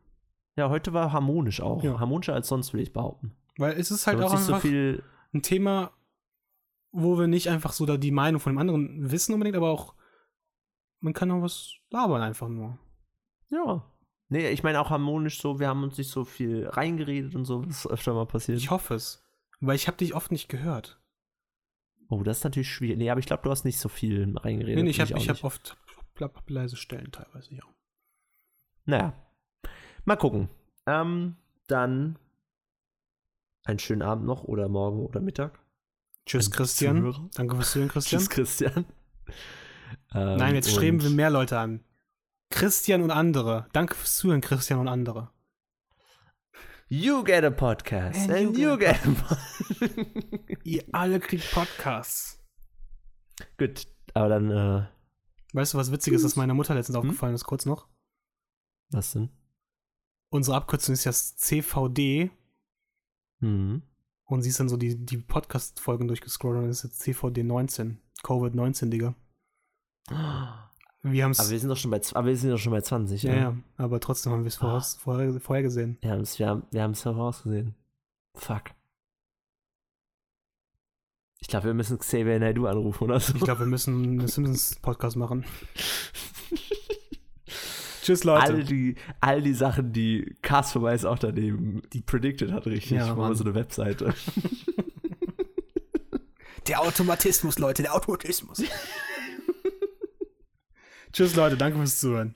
Speaker 2: Ja, heute war harmonisch auch.
Speaker 1: Ja.
Speaker 2: Harmonischer als sonst, will ich behaupten.
Speaker 1: Weil es ist halt auch
Speaker 2: so
Speaker 1: einfach
Speaker 2: viel.
Speaker 1: ein Thema, wo wir nicht einfach so da die Meinung von dem anderen wissen unbedingt, aber auch man kann auch was labern einfach nur.
Speaker 2: Ja. Nee, ich meine auch harmonisch so, wir haben uns nicht so viel reingeredet und so, das ist öfter mal passiert.
Speaker 1: Ich hoffe es. Weil ich habe dich oft nicht gehört.
Speaker 2: oh, das ist natürlich schwierig. Nee, aber ich glaube, du hast nicht so viel reingeredet.
Speaker 1: Nee, nee, ich habe hab oft leise Stellen teilweise, ja.
Speaker 2: Naja. Mal gucken. Ähm, dann einen schönen Abend noch oder morgen oder Mittag.
Speaker 1: Tschüss,
Speaker 2: Ein
Speaker 1: Christian.
Speaker 2: Zuhörer.
Speaker 1: Danke fürs Zuhören, Christian.
Speaker 2: Tschüss, Christian. Ähm,
Speaker 1: Nein, jetzt streben
Speaker 2: und
Speaker 1: wir mehr Leute an. Christian und andere. Danke fürs Zuhören, Christian und andere.
Speaker 2: You get a podcast.
Speaker 1: And
Speaker 2: And,
Speaker 1: you
Speaker 2: you
Speaker 1: get
Speaker 2: get a podcast.
Speaker 1: Ihr alle kriegt Podcasts.
Speaker 2: Gut, aber dann, äh,
Speaker 1: Weißt du, was witzig ist, was meiner Mutter letztens
Speaker 2: Hm?
Speaker 1: aufgefallen ist, kurz noch?
Speaker 2: was denn?
Speaker 1: Unsere Abkürzung ist ja CVD
Speaker 2: Hm.
Speaker 1: und sie ist dann so die, die Podcast-Folgen durchgescrollt und das ist jetzt CVD 19. Covid-19, Digga. Wir haben es.
Speaker 2: Aber wir sind doch schon bei, aber wir sind doch schon bei 20,
Speaker 1: Ja, ja, aber trotzdem haben wir es voraus, vorher, vorher gesehen.
Speaker 2: Wir haben es wir haben, wir haben's vorausgesehen. Fuck. Ich glaube, wir müssen Xavier Naidoo anrufen oder so.
Speaker 1: Ich glaube, wir müssen einen Simpsons-Podcast machen. Tschüss, Leute.
Speaker 2: all die, all die Sachen, die Cast Weiß auch daneben die predicted hat, richtig.
Speaker 1: Ja,
Speaker 2: wir
Speaker 1: Mann.
Speaker 2: so eine Webseite.
Speaker 1: Der Automatismus, Leute, der Automatismus. Tschüss, Leute, danke fürs Zuhören.